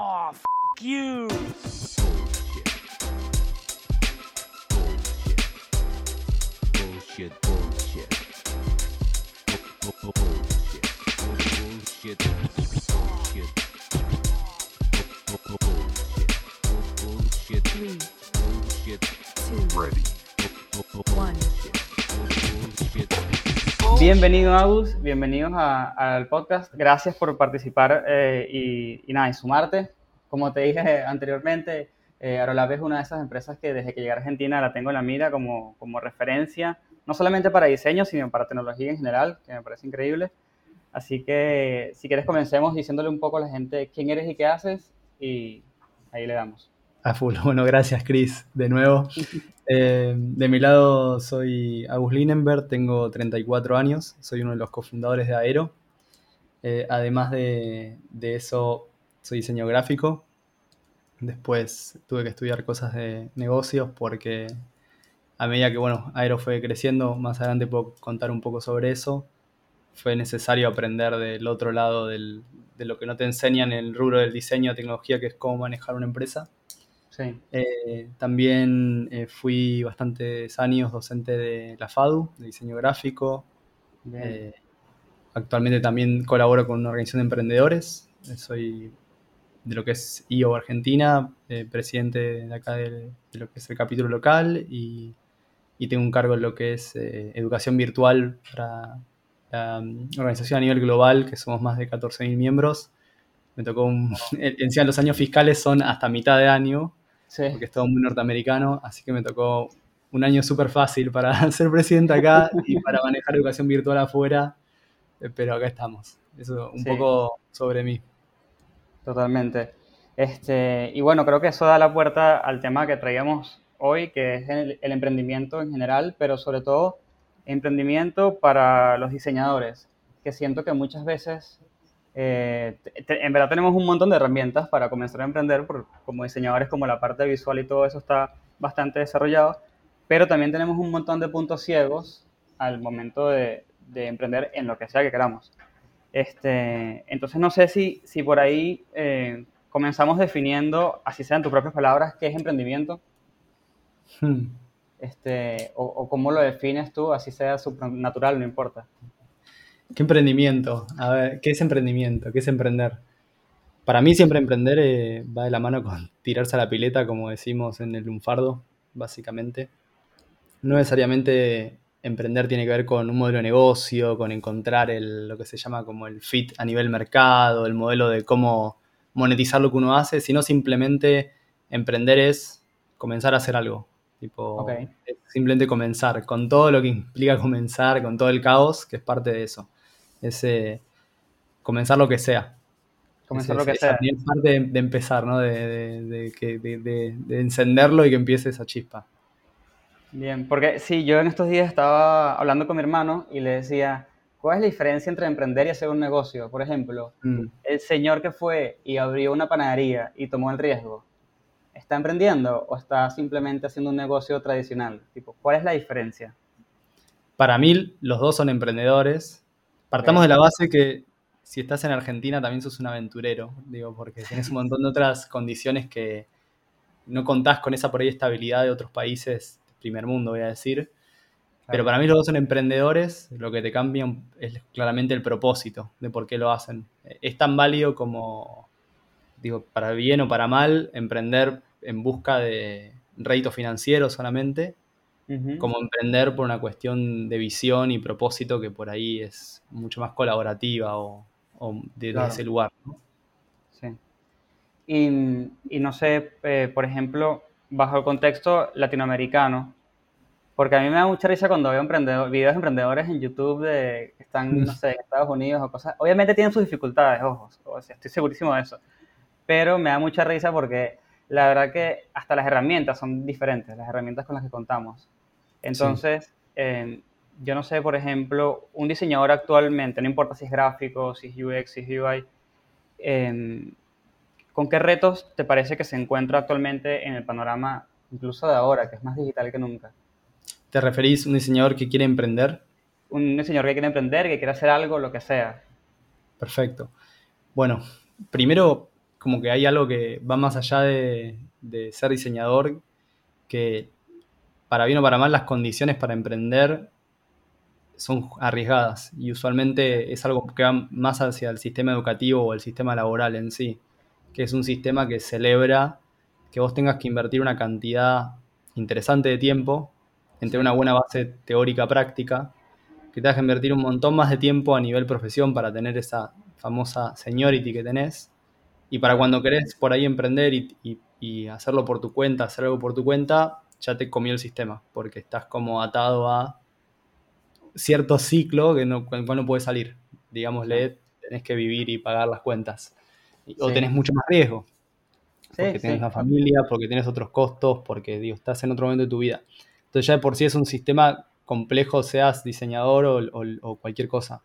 Oh, f you. Bullshit, bullshit. Bullshit. Bullshit. Bullshit. Bienvenido Agus, bienvenidos al podcast. Gracias por participar eh, y, y nada, y sumarte. Como te dije anteriormente, eh, Aerolab es una de esas empresas que desde que llegué a Argentina la tengo en la mira como, como referencia, no solamente para diseño, sino para tecnología en general, que me parece increíble. Así que si quieres comencemos diciéndole un poco a la gente quién eres y qué haces y ahí le damos. A full. Bueno, gracias, Chris, de nuevo. Eh, de mi lado soy Agus Linenberg, tengo 34 años, soy uno de los cofundadores de Aero. Eh, además de, de eso, soy diseño gráfico. Después tuve que estudiar cosas de negocios porque a medida que, bueno, Aero fue creciendo, más adelante puedo contar un poco sobre eso. Fue necesario aprender del otro lado de lo que no te enseñan en el rubro del diseño, tecnología, que es cómo manejar una empresa. Sí, Eh, también eh, fui bastantes años docente de la FADU, de diseño gráfico. Eh, actualmente también colaboro con una organización de emprendedores. Eh, soy de lo que es IO Argentina, eh, presidente de acá de, de lo que es el capítulo local y, y tengo un cargo en lo que es educación virtual para la um, organización a nivel global, que somos más de 14.000 miembros. Me tocó un... Encima los años fiscales son hasta mitad de año, sí. porque es todo muy norteamericano, así que me tocó un año súper fácil para ser presidente acá y para manejar educación virtual afuera, eh, pero acá estamos. Eso un Sí. poco sobre mí. Totalmente. Este, y bueno, creo que eso da la puerta al tema que traíamos hoy, que es el, el emprendimiento en general, pero sobre todo emprendimiento para los diseñadores, que siento que muchas veces, eh, te- en verdad tenemos un montón de herramientas para comenzar a emprender, por- como diseñadores, como la parte visual y todo eso está bastante desarrollado, pero también tenemos un montón de puntos ciegos al momento de, de emprender en lo que sea que queramos. Este, entonces no sé si, si por ahí eh, comenzamos definiendo, así sean tus propias palabras, qué es emprendimiento, Hmm. este, o, o cómo lo defines tú, así sea supernatural, no importa. ¿Qué emprendimiento? A ver, ¿qué es emprendimiento? ¿Qué es emprender? Para mí siempre emprender eh, va de la mano con tirarse a la pileta, como decimos en el lunfardo, básicamente. No necesariamente emprender tiene que ver con un modelo de negocio, con encontrar el- lo que se llama como el fit a nivel mercado, el modelo de cómo monetizar lo que uno hace, sino simplemente emprender es comenzar a hacer algo. Tipo, simplemente comenzar, con todo lo que implica comenzar, con todo el caos, que es parte de eso. Es eh, comenzar lo que sea. Comenzar Es- lo que sea. Es parte de, de empezar, ¿no? De- de- de encenderlo y que empiece esa chispa. Bien, porque sí, yo en estos días estaba hablando con mi hermano y le decía, ¿cuál es la diferencia entre emprender y hacer un negocio? Por ejemplo, Mm. el señor que fue y abrió una panadería y tomó el riesgo, ¿está emprendiendo o está simplemente haciendo un negocio tradicional? Tipo, ¿cuál es la diferencia? Para mí, los dos son emprendedores. Partamos de la base que si estás en Argentina también sos un aventurero, digo, porque tienes un montón de otras condiciones que no contás con esa por ahí estabilidad de otros países, primer mundo, voy a decir. Pero para mí los dos son emprendedores, lo que te cambia es claramente el propósito de por qué lo hacen. Es tan válido como, digo, para bien o para mal, emprender en busca de rédito financiero solamente, Como emprender por una cuestión de visión y propósito que por ahí es mucho más colaborativa o, o de, Claro. ese lugar. ¿no? Sí. Y, y no sé, eh, por ejemplo, bajo el contexto latinoamericano, porque a mí me da mucha risa cuando veo emprendedor, videos de emprendedores en YouTube de, que están, no sé, en Estados Unidos o cosas. Obviamente tienen sus dificultades, ojo, o sea, estoy segurísimo de eso. Pero me da mucha risa porque la verdad que hasta las herramientas son diferentes, las herramientas con las que contamos. Entonces, eh, yo no sé, por ejemplo, un diseñador actualmente, no importa si es gráfico, si es UX, si es UI, eh, ¿con qué retos te parece que se encuentra actualmente en el panorama, incluso de ahora, que es más digital que nunca? ¿Te referís a un diseñador que quiere emprender? Un diseñador que quiere emprender, que quiere hacer algo, lo que sea. Perfecto. Bueno, primero como que hay algo que va más allá de, de ser diseñador, que para bien o para mal las condiciones para emprender son arriesgadas y usualmente es algo que va más hacia el sistema educativo o el sistema laboral en sí, que es un sistema que celebra que vos tengas que invertir una cantidad interesante de tiempo entre una buena base teórica práctica, que tengas que invertir un montón más de tiempo a nivel profesión para tener esa famosa seniority que tenés, y para cuando querés por ahí emprender y, y- y hacerlo por tu cuenta, hacer algo por tu cuenta, ya te comió el sistema, porque estás como atado a cierto ciclo que no, con el cual no puedes salir. Digámosle, tenés que vivir y pagar las cuentas. O Sí. tenés mucho más riesgo, Sí, porque tenés sí. una familia, porque tenés otros costos, porque digo, estás en otro momento de tu vida. Entonces ya de por sí es un sistema complejo, seas diseñador o, o- o cualquier cosa.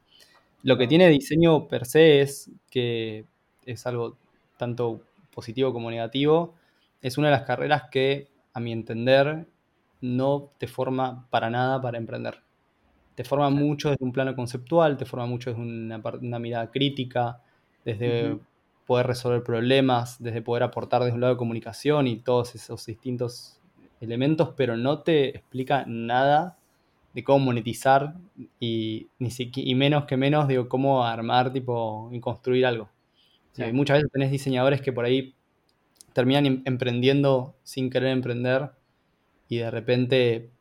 Lo que tiene diseño per se es que es algo tanto positivo como negativo. Es una de las carreras que, a mi entender, no te forma para nada para emprender. Te forma mucho desde un plano conceptual, te forma mucho desde una, mirada crítica, desde poder resolver problemas, desde poder aportar desde un lado de comunicación y todos esos distintos elementos, pero no te explica nada de cómo monetizar y, ni siqui- y menos que menos digo cómo armar tipo y construir algo. Sí. Muchas veces tenés diseñadores que por ahí terminan em- emprendiendo sin querer emprender y de repente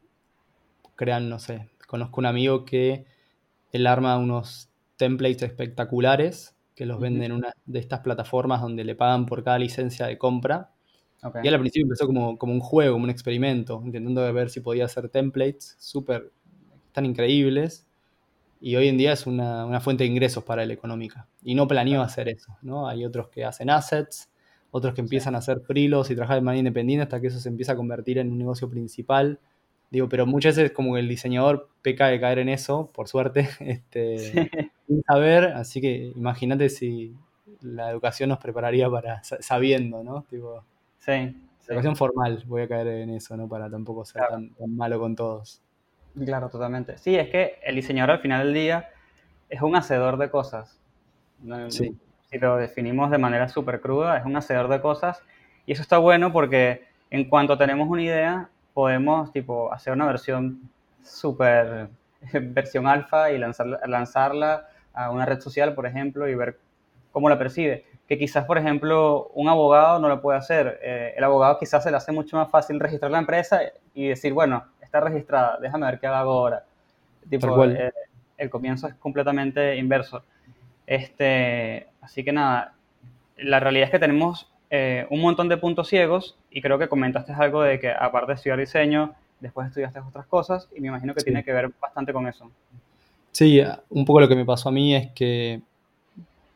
crean, no sé, conozco un amigo que él arma unos templates espectaculares que los Ujú. vende en una de estas plataformas donde le pagan por cada licencia de compra. Ok. Y él al principio empezó como, como un juego, como un experimento, intentando ver si podía hacer templates súper, tan increíbles. Y hoy en día es una, una fuente de ingresos para él económica. Y no planeó hacer eso, ¿no? Hay otros que hacen assets, otros que empiezan a hacer freelos y trabajar de manera independiente hasta que eso se empieza a convertir en un negocio principal. Digo, pero muchas veces como que el diseñador peca de caer en eso, por suerte, este, Sí. sin saber, así que imagínate si la educación nos prepararía para sa- sabiendo, ¿no? Tipo, Sí, la educación formal, voy a caer en eso, ¿no? Para tampoco ser Claro. tan, tan malo con todos. Claro, totalmente. Sí, es que el diseñador al final del día es un hacedor de cosas. Sí. Si lo definimos de manera súper cruda, es un hacedor de cosas. Y eso está bueno porque en cuanto tenemos una idea, podemos tipo, hacer una versión súper, versión alfa y lanzarla, lanzarla a una red social, por ejemplo, y ver cómo la percibe. Que quizás, por ejemplo, un abogado no lo puede hacer. Eh, el abogado quizás se le hace mucho más fácil registrar la empresa y decir, bueno, está registrada, déjame ver qué hago ahora. Tipo, eh, el comienzo es completamente inverso. Este, así que nada, la realidad es que tenemos eh, un montón de puntos ciegos y creo que comentaste algo de que aparte de estudiar diseño, después estudiaste otras cosas y me imagino que Sí. tiene que ver bastante con eso. Sí, un poco lo que me pasó a mí es que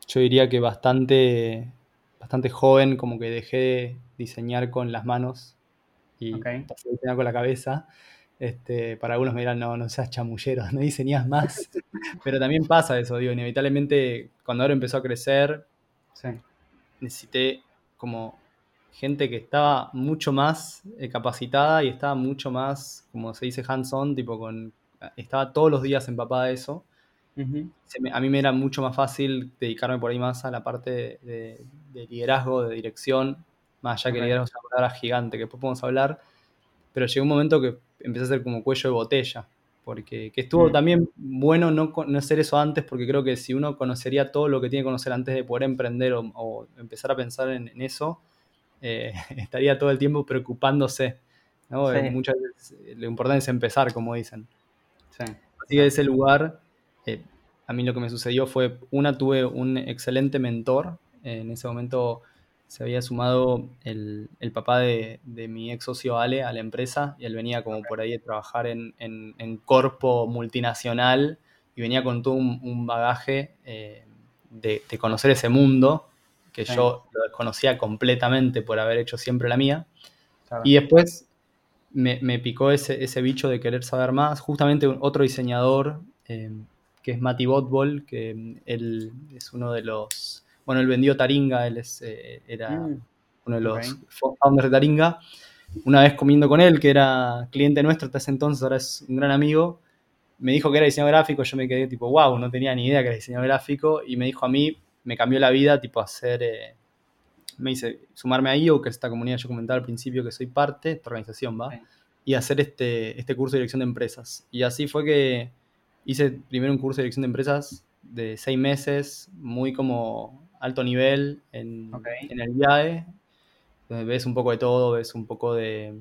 yo diría que bastante, bastante joven, como que dejé de diseñar con las manos y Ok. pasé a diseñar con la cabeza. Este, para algunos me dirán, no, no seas chamullero, no diseñas más. Pero también pasa eso, digo, inevitablemente cuando ahora empezó a crecer, Sí, necesité como gente que estaba mucho más eh, capacitada y estaba mucho más, como se dice, hands-on, tipo con, estaba todos los días empapada de eso. Ujú. Se me- a mí me era mucho más fácil dedicarme por ahí más a la parte de, de- de liderazgo, de dirección, más allá que Ok. liderazgo es una palabra gigante, que después podemos hablar, pero llegó un momento que empecé a ser como cuello de botella, porque que estuvo Mm. también bueno no, no hacer eso antes, porque creo que si uno conocería todo lo que tiene que conocer antes de poder emprender o, o empezar a pensar en, en eso, eh, estaría todo el tiempo preocupándose. ¿no? Sí. Eh, Muchas veces eh, lo importante es empezar, como dicen. Sí. Así que ese lugar, eh, a mí lo que me sucedió fue, una, tuve un excelente mentor. eh, en ese momento se había sumado el, el papá de, de mi ex socio Ale a la empresa y él venía como por ahí a trabajar en, en, en corpo multinacional y venía con todo un, un bagaje eh, de, de conocer ese mundo que Sí. yo lo desconocía completamente por haber hecho siempre la mía. Claro. Y después me, me picó ese, ese bicho de querer saber más. Justamente un- otro diseñador, eh, que es Mati Botbol, que mm, él es uno de los... Bueno, él vendió Taringa, él es, eh, era Mm, uno de los ok. fo- founders de Taringa. Una vez comiendo con él, que era cliente nuestro hasta ese entonces, ahora es un gran amigo, me dijo que era diseñador gráfico, yo me quedé tipo, wow, no tenía ni idea que era diseñador gráfico, y me dijo a mí, me cambió la vida, tipo, hacer, eh, me hice sumarme a IO, que es esta comunidad que yo comentaba al principio que soy parte, esta organización va, Sí. y hacer este, este curso de dirección de empresas. Y así fue que hice primero un curso de dirección de empresas de seis meses, muy como alto nivel en, Ok. en el IAE, donde ves un poco de todo, ves un poco de,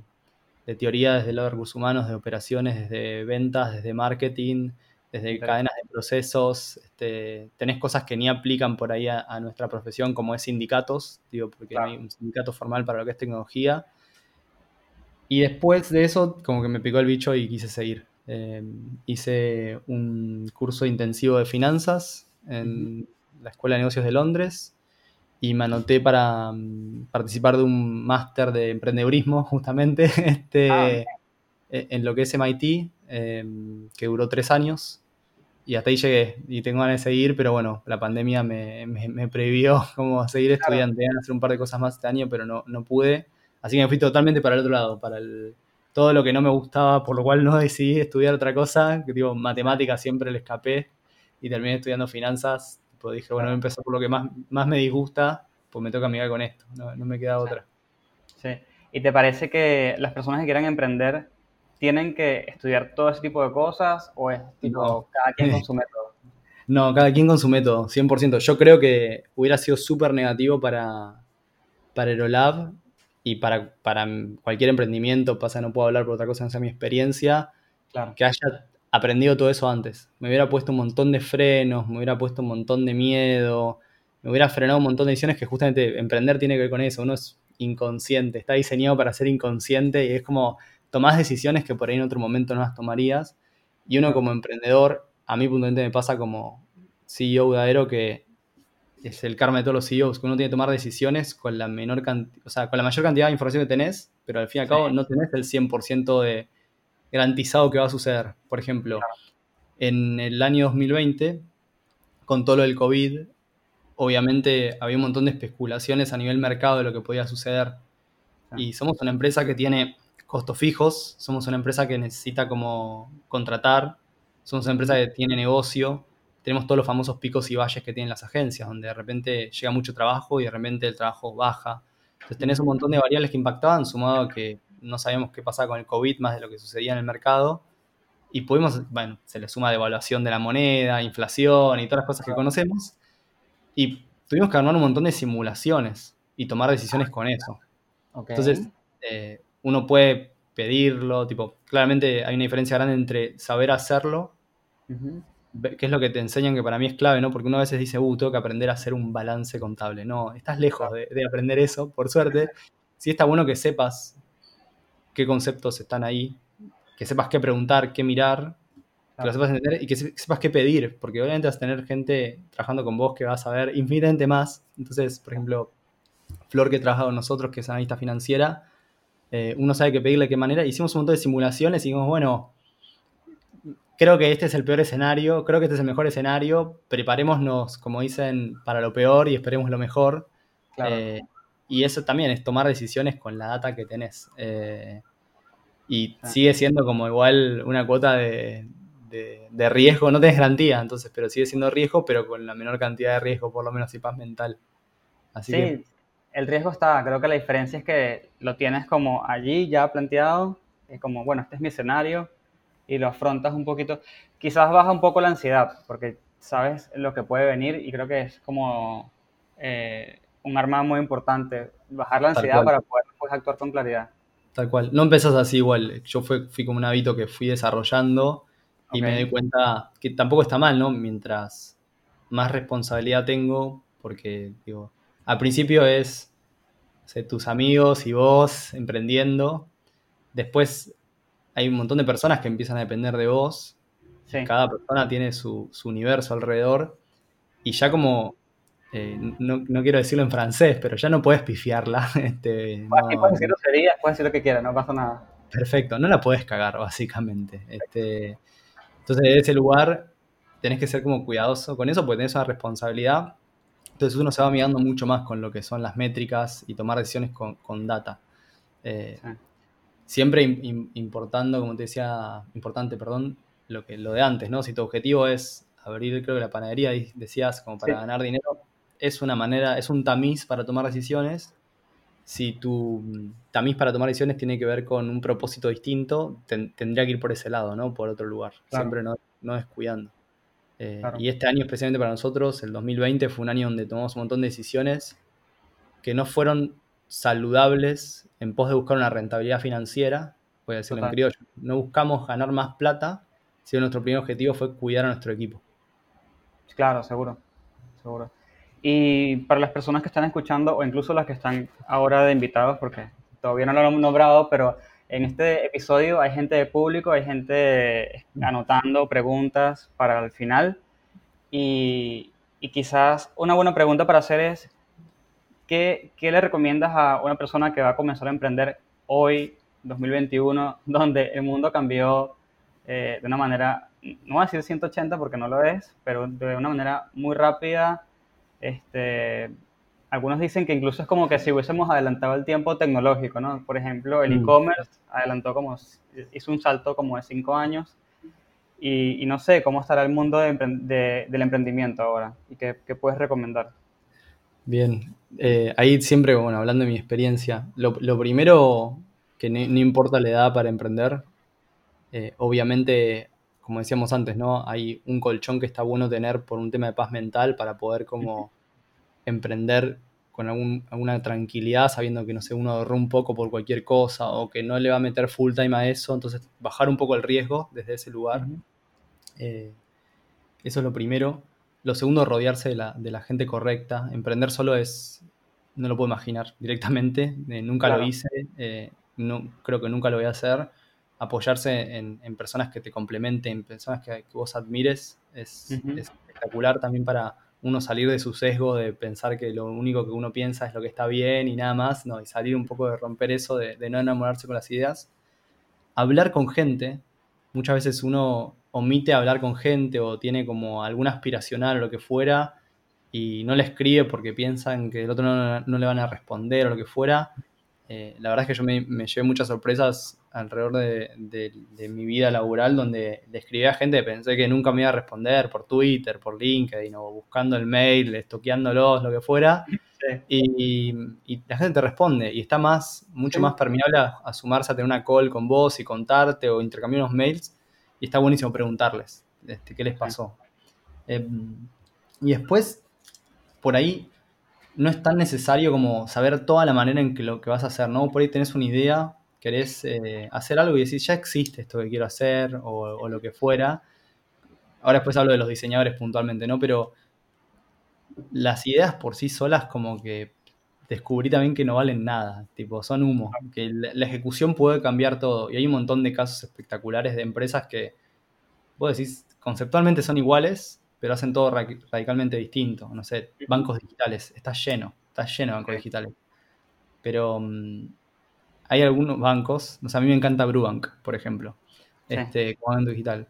de teoría desde el lado de recursos humanos, de operaciones, desde ventas, desde marketing, desde cadenas de procesos. Este, tenés cosas que ni aplican por ahí a, a nuestra profesión, como es sindicatos, digo, porque Claro. no hay un sindicato formal para lo que es tecnología. Y después de eso, como que me picó el bicho y quise seguir. Eh, hice un curso intensivo de finanzas en la Escuela de Negocios de Londres y me anoté para mm, participar de un máster de emprendedurismo, justamente, este, Ah, e- en lo que es MIT, eh, que duró tres años. Y hasta ahí llegué y tengo ganas de seguir, pero bueno, la pandemia me, me, me prohibió como seguir Claro. estudiando. Hacer un par de cosas más este año, pero no, no pude. Así que me fui totalmente para el otro lado, para el, todo lo que no me gustaba, por lo cual no decidí estudiar otra cosa, que digo, matemáticas siempre le escapé y terminé estudiando finanzas. Pues dije, bueno, voy a empezar por lo que más, más me disgusta, pues me toca amigar con esto, no, no me queda otra. Sí. ¿Y te parece que las personas que quieran emprender tienen que estudiar todo ese tipo de cosas o es tipo No. cada quien con su método? No, cada quien con su método, 100%. Yo creo que hubiera sido súper negativo para, para Aerolab y para, para cualquier emprendimiento, pasa, no puedo hablar por otra cosa, no sea mi experiencia, Claro. que haya aprendido todo eso antes. Me hubiera puesto un montón de frenos, me hubiera puesto un montón de miedo, me hubiera frenado un montón de decisiones que justamente emprender tiene que ver con eso. Uno es inconsciente, está diseñado para ser inconsciente y es como tomás decisiones que por ahí en otro momento no las tomarías. Y uno como emprendedor, a mí puntualmente me pasa como CEO de Aero que es el karma de todos los CEOs, que uno tiene que tomar decisiones con la menor cantidad, o sea, con la mayor cantidad de información que tenés, pero al fin y al cabo Sí. no tenés el 100% de garantizado que va a suceder. Por ejemplo, en el año 2020, con todo lo del COVID, obviamente había un montón de especulaciones a nivel mercado de lo que podía suceder. Y somos una empresa que tiene costos fijos, somos una empresa que necesita como contratar, somos una empresa que tiene negocio, tenemos todos los famosos picos y valles que tienen las agencias, donde de repente llega mucho trabajo y de repente el trabajo baja. Entonces tenés un montón de variables que impactaban, sumado a que no sabíamos qué pasaba con el COVID más de lo que sucedía en el mercado. Y pudimos, bueno, se le suma devaluación de la moneda, inflación y todas las cosas que conocemos. Y tuvimos que armar un montón de simulaciones y tomar decisiones con eso. Entonces, eh, uno puede pedirlo, tipo, claramente hay una diferencia grande entre saber hacerlo, ve- que es lo que te enseñan que para mí es clave, ¿no? Porque uno a veces dice, uh, tengo que aprender a hacer un balance contable. No, estás lejos de, de aprender eso, por suerte. Sí está bueno que sepas qué conceptos están ahí, que sepas qué preguntar, qué mirar, que lo sepas entender y que se- sepas qué pedir, porque obviamente vas a tener gente trabajando con vos que va a saber infinitamente más. Entonces, por ejemplo, Flor que trabaja con nosotros, que es analista financiera, eh, uno sabe qué pedirle de qué manera. Hicimos un montón de simulaciones y dijimos, bueno, creo que este es el peor escenario, creo que este es el mejor escenario, preparémonos, como dicen, para lo peor y esperemos lo mejor. Claro. Eh, y eso también es tomar decisiones con la data que tenés. Eh, y Ah. sigue siendo como igual una cuota de, de- de riesgo, no tenés garantía, entonces, pero sigue siendo riesgo, pero con la menor cantidad de riesgo, por lo menos y paz mental. Así Sí, que el riesgo está, creo que la diferencia es que lo tienes como allí ya planteado, es como, bueno, este es mi escenario y lo afrontas un poquito. Quizás baja un poco la ansiedad, porque sabes lo que puede venir y creo que es como eh, un arma muy importante, bajar la ansiedad para poder pues, actuar con claridad. Tal cual. No empezás así igual. Yo fui, fui como un hábito que fui desarrollando y me doy cuenta que tampoco está mal, ¿no? Mientras más responsabilidad tengo, porque, digo, al principio es o sea, tus amigos y vos emprendiendo. Después hay un montón de personas que empiezan a depender de vos. Sí, Cada persona tiene su, su universo alrededor. Y ya como, eh, no, no quiero decirlo en francés, pero ya no puedes pifiarla. Este, no- puedes decir groserías, puedes decir lo que quieras, no pasa nada. Perfecto, no la podés cagar, básicamente. Este, entonces, de ese lugar tenés que ser como cuidadoso con eso porque tenés una responsabilidad. Entonces, uno se va mirando mucho más con lo que son las métricas y tomar decisiones con, con data. Eh, Sí. Siempre im- im- importando, como te decía, importante, perdón, lo, que, lo de antes, ¿no? Si tu objetivo es abrir, creo que la panadería, decías, como para Sí. ganar dinero, es una manera, es un tamiz para tomar decisiones. Si tu tamiz para tomar decisiones tiene que ver con un propósito distinto, ten- tendría que ir por ese lado, ¿no? Por otro lugar. Claro. Siempre no, no descuidando. Eh, Claro. Y este año, especialmente para nosotros, el 2020, fue un año donde tomamos un montón de decisiones que no fueron saludables en pos de buscar una rentabilidad financiera, voy a decirlo en criollo. No buscamos ganar más plata, sino nuestro primer objetivo fue cuidar a nuestro equipo. Claro, seguro, seguro. Y para las personas que están escuchando, o incluso las que están ahora de invitados, porque todavía no lo hemos nombrado, pero en este episodio hay gente de público, hay gente anotando preguntas para el final. Y, y quizás una buena pregunta para hacer es, ¿qué, qué le recomiendas a una persona que va a comenzar a emprender hoy, 2021, donde el mundo cambió eh, de una manera, no voy a decir 180 porque no lo es, pero de una manera muy rápida. Este, algunos dicen que incluso es como que si hubiésemos adelantado el tiempo tecnológico, ¿no? Por ejemplo, el Mm. e-commerce adelantó como, hizo un salto como de 5 años. Y, y no sé cómo estará el mundo de del emprendimiento ahora y qué, qué puedes recomendar. Bien, eh, ahí siempre, bueno, hablando de mi experiencia, lo, lo primero que no, no importa la edad para emprender, eh, obviamente, como decíamos antes, ¿no? Hay un colchón que está bueno tener por un tema de paz mental para poder como emprender con algún- alguna tranquilidad, sabiendo que, no sé, uno ahorró un poco por cualquier cosa o que no le va a meter full time a eso, entonces bajar un poco el riesgo desde ese lugar. Eh, eso es lo primero. Lo segundo, rodearse de la, de la gente correcta. Emprender solo es, no lo puedo imaginar directamente. Eh, nunca Claro. lo hice, eh, no, creo que nunca lo voy a hacer. Apoyarse en, en personas que te complementen, en personas que, que vos admires, es espectacular también para uno salir de su sesgo de pensar que lo único que uno piensa es lo que está bien y nada más, no, y salir un poco de romper eso, de, no enamorarse con las ideas. Hablar con gente, muchas veces uno omite hablar con gente o tiene como alguna aspiracional o lo que fuera y no le escribe porque piensan que el otro no, no le van a responder o lo que fuera. Eh, la verdad es que yo me, me llevé muchas sorpresas alrededor de, de- de mi vida laboral donde le escribí a gente que pensé que nunca me iba a responder por Twitter, por LinkedIn o buscando el mail, estoqueándolos, lo que fuera. Sí. Y, y la gente te responde y está más, mucho Sí. más permeable a, a sumarse a tener una call con vos y contarte o intercambiar unos mails. Y está buenísimo preguntarles este, qué les pasó. Eh, y después, por ahí, no es tan necesario como saber toda la manera en que lo que vas a hacer, ¿no? Por ahí tenés una idea, querés eh, hacer algo y decís, ya existe esto que quiero hacer o, o lo que fuera. Ahora después hablo de los diseñadores puntualmente, ¿no? Pero las ideas por sí solas como que descubrí también que no valen nada, tipo, son humo, que la, la ejecución puede cambiar todo. Y hay un montón de casos espectaculares de empresas que, vos decís, conceptualmente son iguales, pero hacen todo ra- radicalmente distinto. No sé, bancos digitales, está lleno, está lleno de bancos digitales. Pero mm, hay algunos bancos, o sea, a mí me encanta Brubank, por ejemplo, Sí. este, como banco digital.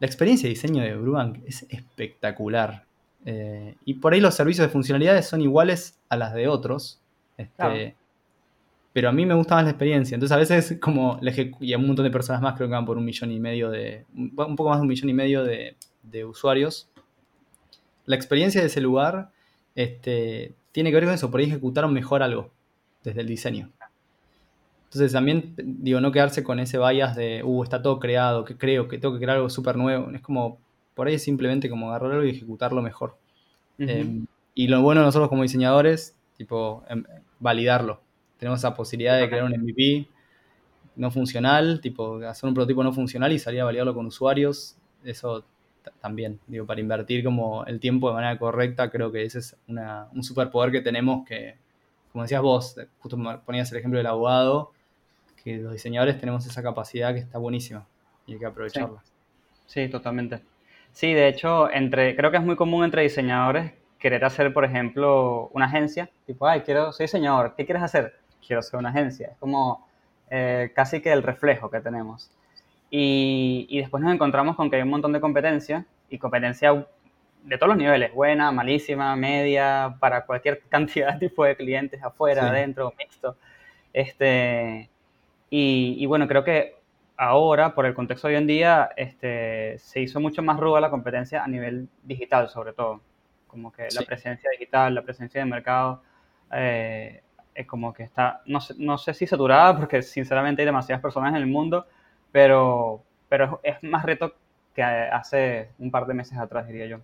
La experiencia de diseño de Brubank es espectacular. Eh, y por ahí los servicios de funcionalidades son iguales a las de otros. Este, Claro. Pero a mí me gusta más la experiencia. Entonces a veces como la y a un montón de personas más creo que van por un millón y medio de, un un poco más de un millón y medio de, de usuarios. La experiencia de ese lugar este, tiene que ver con eso, por ahí ejecutaron mejor algo desde el diseño. Entonces también, digo, no quedarse con ese bias de, uh, está todo creado, que creo que tengo que crear algo súper nuevo. Es como, por ahí es simplemente como agarrar algo y ejecutarlo mejor. Eh, y lo bueno de nosotros como diseñadores, tipo, em, validarlo. Tenemos esa posibilidad de crear un MVP no funcional, tipo, hacer un prototipo no funcional y salir a validarlo con usuarios. Eso también, digo, para invertir como el tiempo de manera correcta, creo que ese es una- un superpoder que tenemos que, como decías vos, justo me ponías el ejemplo del abogado, que los diseñadores tenemos esa capacidad que está buenísima y hay que aprovecharla. Sí, totalmente. Sí, de hecho, entre, creo que es muy común entre diseñadores querer hacer, por ejemplo, una agencia. Tipo, ay, quiero, soy diseñador, ¿qué quieres hacer? Quiero ser una agencia. Es como eh, casi que el reflejo que tenemos. Y, y después nos encontramos con que hay un montón de competencia y competencia de todos los niveles, buena, malísima, media, para cualquier cantidad de tipo de clientes, afuera, Sí. adentro, mixto. Este, y, y bueno, creo que ahora, por el contexto de hoy en día, este, se hizo mucho más ruda la competencia a nivel digital, sobre todo. Como que la Sí. presencia digital, la presencia de mercado, eh, es como que está, no sé, no sé si saturada, porque sinceramente hay demasiadas personas en el mundo, pero, pero es más reto que hace un par de meses atrás, diría yo.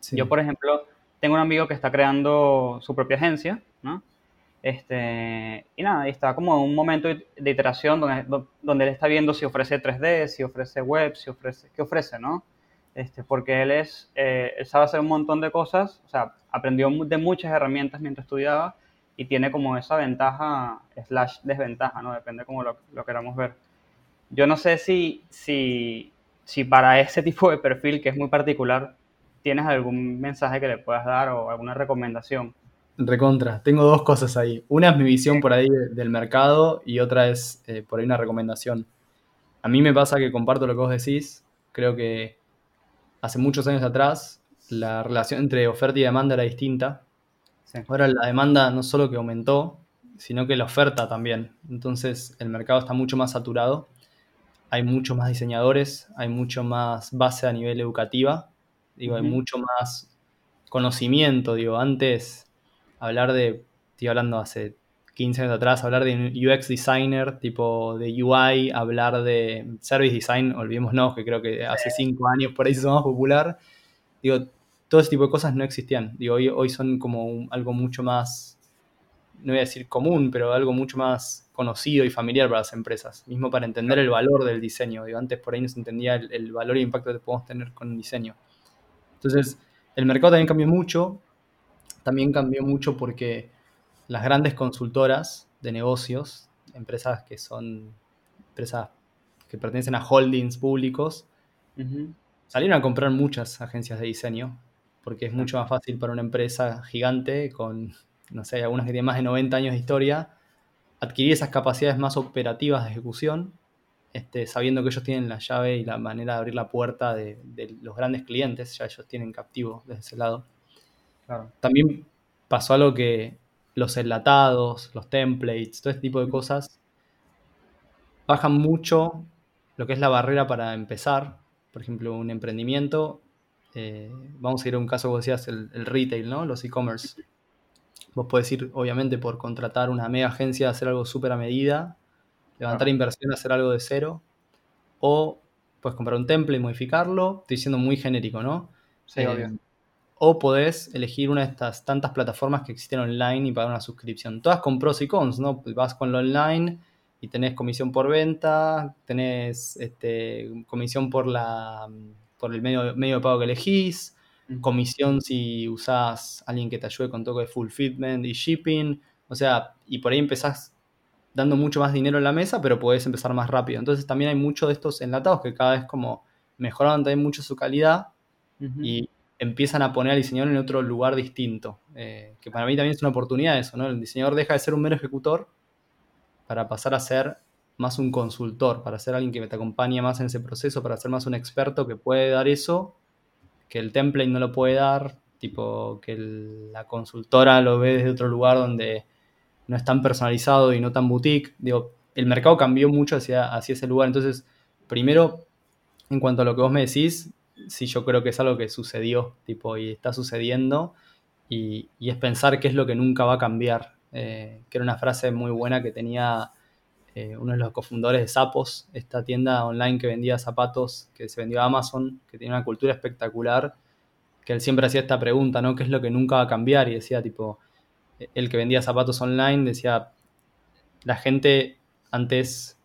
Sí. Yo, por ejemplo, tengo un amigo que está creando su propia agencia, ¿no? Este, y nada, y está como en un momento de iteración donde, do- donde él está viendo si ofrece 3D, si ofrece web, si ofrece, qué ofrece, ¿no? Este, porque él es, eh, él sabe hacer un montón de cosas, o sea, aprendió de muchas herramientas mientras estudiaba y tiene como esa ventaja slash desventaja, ¿no? Depende cómo lo, lo queramos ver. Yo no sé si, si, si para ese tipo de perfil que es muy particular, tienes algún mensaje que le puedas dar o alguna recomendación. Recontra, tengo dos cosas ahí. Una es mi visión por ahí de- del mercado y otra es eh, por ahí una recomendación. A mí me pasa que comparto lo que vos decís. Creo que hace muchos años atrás la relación entre oferta y demanda era distinta. Sí. Ahora la demanda no solo que aumentó, sino que la oferta también. Entonces el mercado está mucho más saturado. Hay muchos más diseñadores, hay mucho más base a nivel educativa. Digo, hay mucho más conocimiento. Digo, antes hablar de, estoy hablando hace 15 años atrás, hablar de un UX designer, tipo de UI, hablar de service design, olvidémonos, que creo que hace 5 años por ahí se hizo más popular. Digo, todo ese tipo de cosas no existían. Digo, hoy, hoy son como un- algo mucho más, no voy a decir común, pero algo mucho más conocido y familiar para las empresas. Mismo para entender el valor del diseño. Digo, antes por ahí no se entendía el, el valor y impacto que podemos tener con el diseño. Entonces, el mercado también cambió mucho. También cambió mucho porque las grandes consultoras de negocios, empresas que son empresas que pertenecen a holdings públicos, salieron a comprar muchas agencias de diseño, porque es mucho más fácil para una empresa gigante con, no sé, algunas que tienen más de 90 años de historia, adquirir esas capacidades más operativas de ejecución, este, sabiendo que ellos tienen la llave y la manera de abrir la puerta de, de los grandes clientes, ya ellos tienen captivo desde ese lado. Claro. También pasó algo que los enlatados, los templates, todo este tipo de cosas bajan mucho lo que es la barrera para empezar. Por ejemplo, un emprendimiento. eh, vamos a ir a un caso que vos decías, el, el retail, ¿no? Los e-commerce. Vos podés ir, obviamente, por contratar una mega agencia a hacer algo súper a medida, levantar Claro. inversión, hacer algo de cero, o puedes comprar un template y modificarlo. Estoy siendo muy genérico, ¿no? Sí, Eh, obvio. o podés elegir una de estas tantas plataformas que existen online y pagar una suscripción. Todas con pros y cons, ¿no? Vas con lo online y tenés comisión por venta, tenés este, comisión por, la, por el medio, medio de pago que elegís. Comisión si usás a alguien que te ayude con todo de fulfillment y shipping. O sea, y por ahí empezás dando mucho más dinero en la mesa, pero podés empezar más rápido. Entonces también hay muchos de estos enlatados que cada vez como mejoran también mucho su calidad y empiezan a poner al diseñador en otro lugar distinto. eh, que para mí también es una oportunidad eso, ¿no? El diseñador deja de ser un mero ejecutor para pasar a ser más un consultor, para ser alguien que te acompañe más en ese proceso, para ser más un experto que puede dar eso, que el template no lo puede dar, tipo que la consultora lo ve desde otro lugar donde no es tan personalizado y no tan boutique. Digo, el mercado cambió mucho hacia, hacia ese lugar. Entonces, primero, en cuanto a lo que vos me decís, sí, yo creo que es algo que sucedió, tipo, y está sucediendo, y, y es pensar qué es lo que nunca va a cambiar. Eh, que era una frase muy buena que tenía eh, uno de los cofundadores de Zapos, esta tienda online que vendía zapatos, que se vendió a Amazon, que tenía una cultura espectacular, que él siempre hacía esta pregunta, ¿no? ¿Qué es lo que nunca va a cambiar? Y decía, tipo, el que vendía zapatos online decía, la gente antes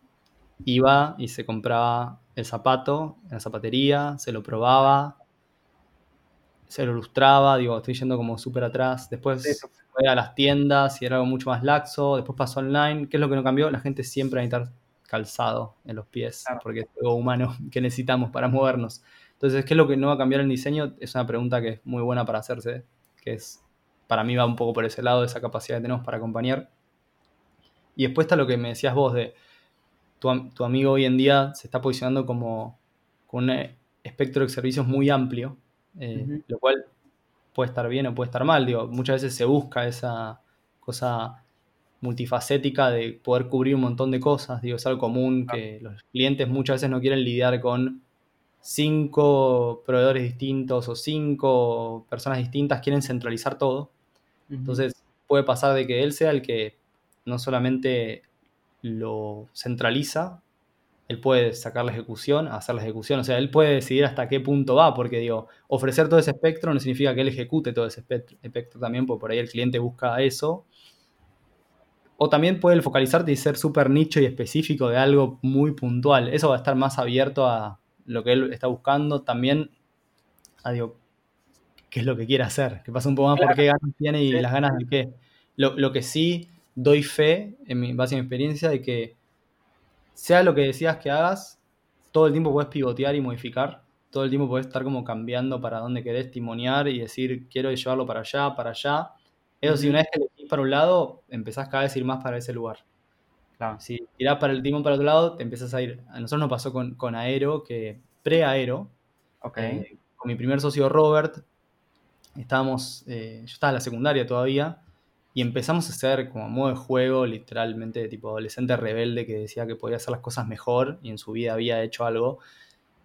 iba y se compraba el zapato en la zapatería, se lo probaba, se lo ilustraba, digo, estoy yendo como súper atrás. Después. Fue a las tiendas y era algo mucho más laxo. Después pasó online. ¿Qué es lo que no cambió? La gente siempre va a necesitar calzado en los pies, Claro. porque es algo humano que necesitamos para movernos. Entonces, ¿qué es lo que no va a cambiar en diseño? Es una pregunta que es muy buena para hacerse, que es, para mí va un poco por ese lado, esa capacidad que tenemos para acompañar. Y después está lo que me decías vos de tu, tu amigo hoy en día se está posicionando como con un eh, espectro de servicios muy amplio, eh, Ujú. lo cual puede estar bien o puede estar mal. Digo, muchas veces se busca esa cosa multifacética de poder cubrir un montón de cosas. Digo, es algo común que los clientes muchas veces no quieren lidiar con cinco proveedores distintos o cinco personas distintas quieren centralizar todo. Entonces puede pasar de que él sea el que no solamente lo centraliza, él puede sacar la ejecución, hacer la ejecución, o sea, él puede decidir hasta qué punto va, porque digo, ofrecer todo ese espectro no significa que él ejecute todo ese espectro, espectro también, porque por ahí el cliente busca eso. O también puede focalizarte y ser súper nicho y específico de algo muy puntual. Eso va a estar más abierto a lo que él está buscando. También, a digo, qué es lo que quiere hacer. Que pasa un poco más por qué ganas tiene y las ganas de qué. Lo, lo que sí doy fe, en mi base de mi experiencia, de que sea lo que decías que hagas, todo el tiempo puedes pivotear y modificar. Todo el tiempo puedes estar como cambiando para dónde querés timonear y decir, quiero llevarlo para allá, para allá. Eso sí, una vez que elegís para un lado, empezás cada vez a ir más para ese lugar. Claro. Si tirás para el timón para otro lado, te empiezas a ir. A nosotros nos pasó con, con Aero, que pre-Aero, eh, con mi primer socio Robert, estábamos, eh, yo estaba en la secundaria todavía, y empezamos a hacer como modo de juego, literalmente, tipo adolescente rebelde que decía que podía hacer las cosas mejor y en su vida había hecho algo.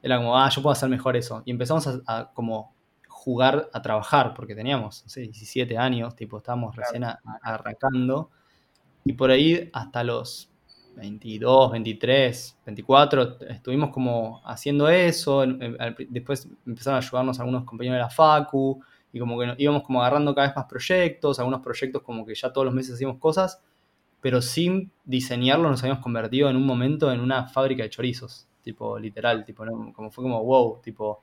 Era como, ah, yo puedo hacer mejor eso. Y empezamos a, a como jugar a trabajar, porque teníamos, no sé, 17 años, tipo, estábamos recién a- arrancando. Y por ahí hasta los 22, 23, 24, estuvimos como haciendo eso. Después empezaron a ayudarnos algunos compañeros de la Facu y como que íbamos como agarrando cada vez más proyectos, algunos proyectos como que ya todos los meses hacíamos cosas, pero sin diseñarlo nos habíamos convertido en un momento en una fábrica de chorizos, tipo literal, tipo, ¿no? como fue como wow, tipo,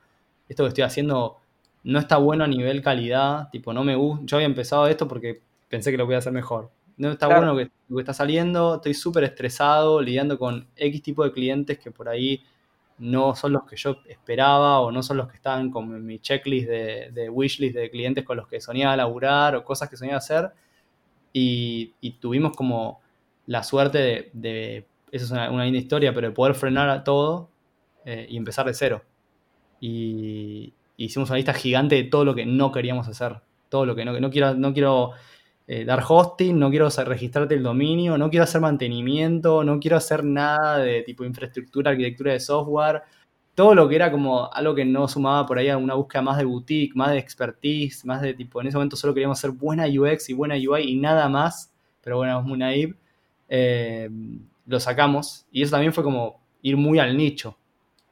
esto que estoy haciendo no está bueno a nivel calidad, tipo, no me gusta, yo había empezado esto porque pensé que lo voy a hacer mejor. No está Claro. bueno que, lo que está saliendo, estoy súper estresado lidiando con X tipo de clientes que por ahí no son los que yo esperaba o no son los que estaban como en mi checklist de, de wishlist de clientes con los que soñaba laburar o cosas que soñaba hacer. Y, tuvimos como la suerte de, de- eso es una, una linda historia, pero de poder frenar a todo eh, y empezar de cero. Y hicimos una lista gigante de todo lo que no queríamos hacer. Todo lo que no, no quiero, no quiero eh, dar hosting, no quiero registrarte el dominio, no quiero hacer mantenimiento, no quiero hacer nada de tipo infraestructura, arquitectura de software. Todo lo que era como algo que no sumaba por ahí a una búsqueda más de boutique, más de expertise, más de tipo, en ese momento solo queríamos hacer buena UX y buena UI y nada más, pero bueno, es muy naive. Eh, lo sacamos y eso también fue como ir muy al nicho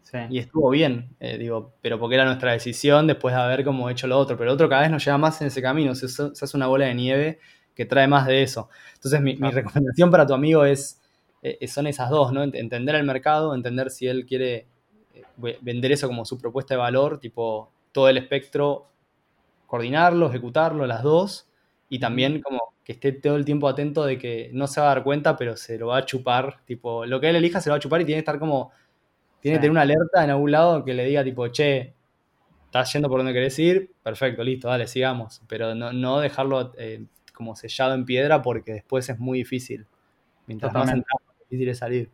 Sí. y estuvo bien, eh, digo, pero porque era nuestra decisión después de haber como hecho lo otro, pero el otro cada vez nos lleva más en ese camino, se, se hace una bola de nieve que trae más de eso. Entonces mi, mi Claro. recomendación para tu amigo es, eh, son esas dos, ¿no? Ent- Entender el mercado, entender si él quiere eh, ve- vender eso como su propuesta de valor, tipo todo el espectro, coordinarlo, ejecutarlo, las dos, y también como que esté todo el tiempo atento de que no se va a dar cuenta, pero se lo va a chupar, tipo, lo que él elija se lo va a chupar y tiene que estar como tiene que tener una alerta en algún lado que le diga tipo, che, estás yendo por donde querés ir, perfecto, listo, dale, sigamos. Pero no, no dejarlo eh, como sellado en piedra porque después es muy difícil. Mientras más entramos, más difícil es salir.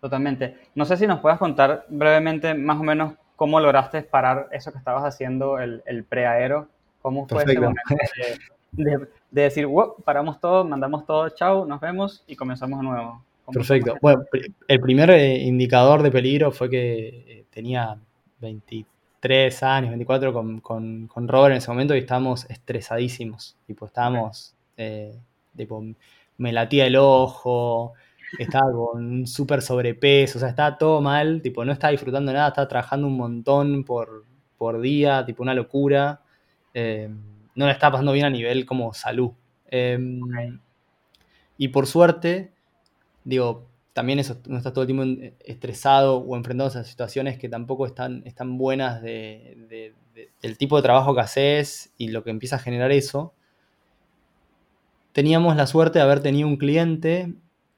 Totalmente. No sé si nos puedes contar brevemente más o menos cómo lograste parar eso que estabas haciendo, el, el preaero. ¿Cómo fue ese momento de, de- de decir, wow, paramos todo, mandamos todo, chau, nos vemos y comenzamos de nuevo? ¿Cómo- Perfecto. Bueno, el primer eh, indicador de peligro fue que eh, tenía 23 años, 24 con, con, con Robert en ese momento y estábamos estresadísimos. Tipo, estábamos, eh, tipo, me latía el ojo, estaba con un súper sobrepeso, o sea, estaba todo mal, tipo, no estaba disfrutando nada, estaba trabajando un montón por, por día, tipo, una locura. Eh, no la estaba pasando bien a nivel como salud. Eh, y por suerte, digo, también eso, no estás todo el tiempo en- estresado o enfrentado a situaciones que tampoco están, están buenas de, de- de- del tipo de trabajo que haces y lo que empieza a generar eso. Teníamos la suerte de haber tenido un cliente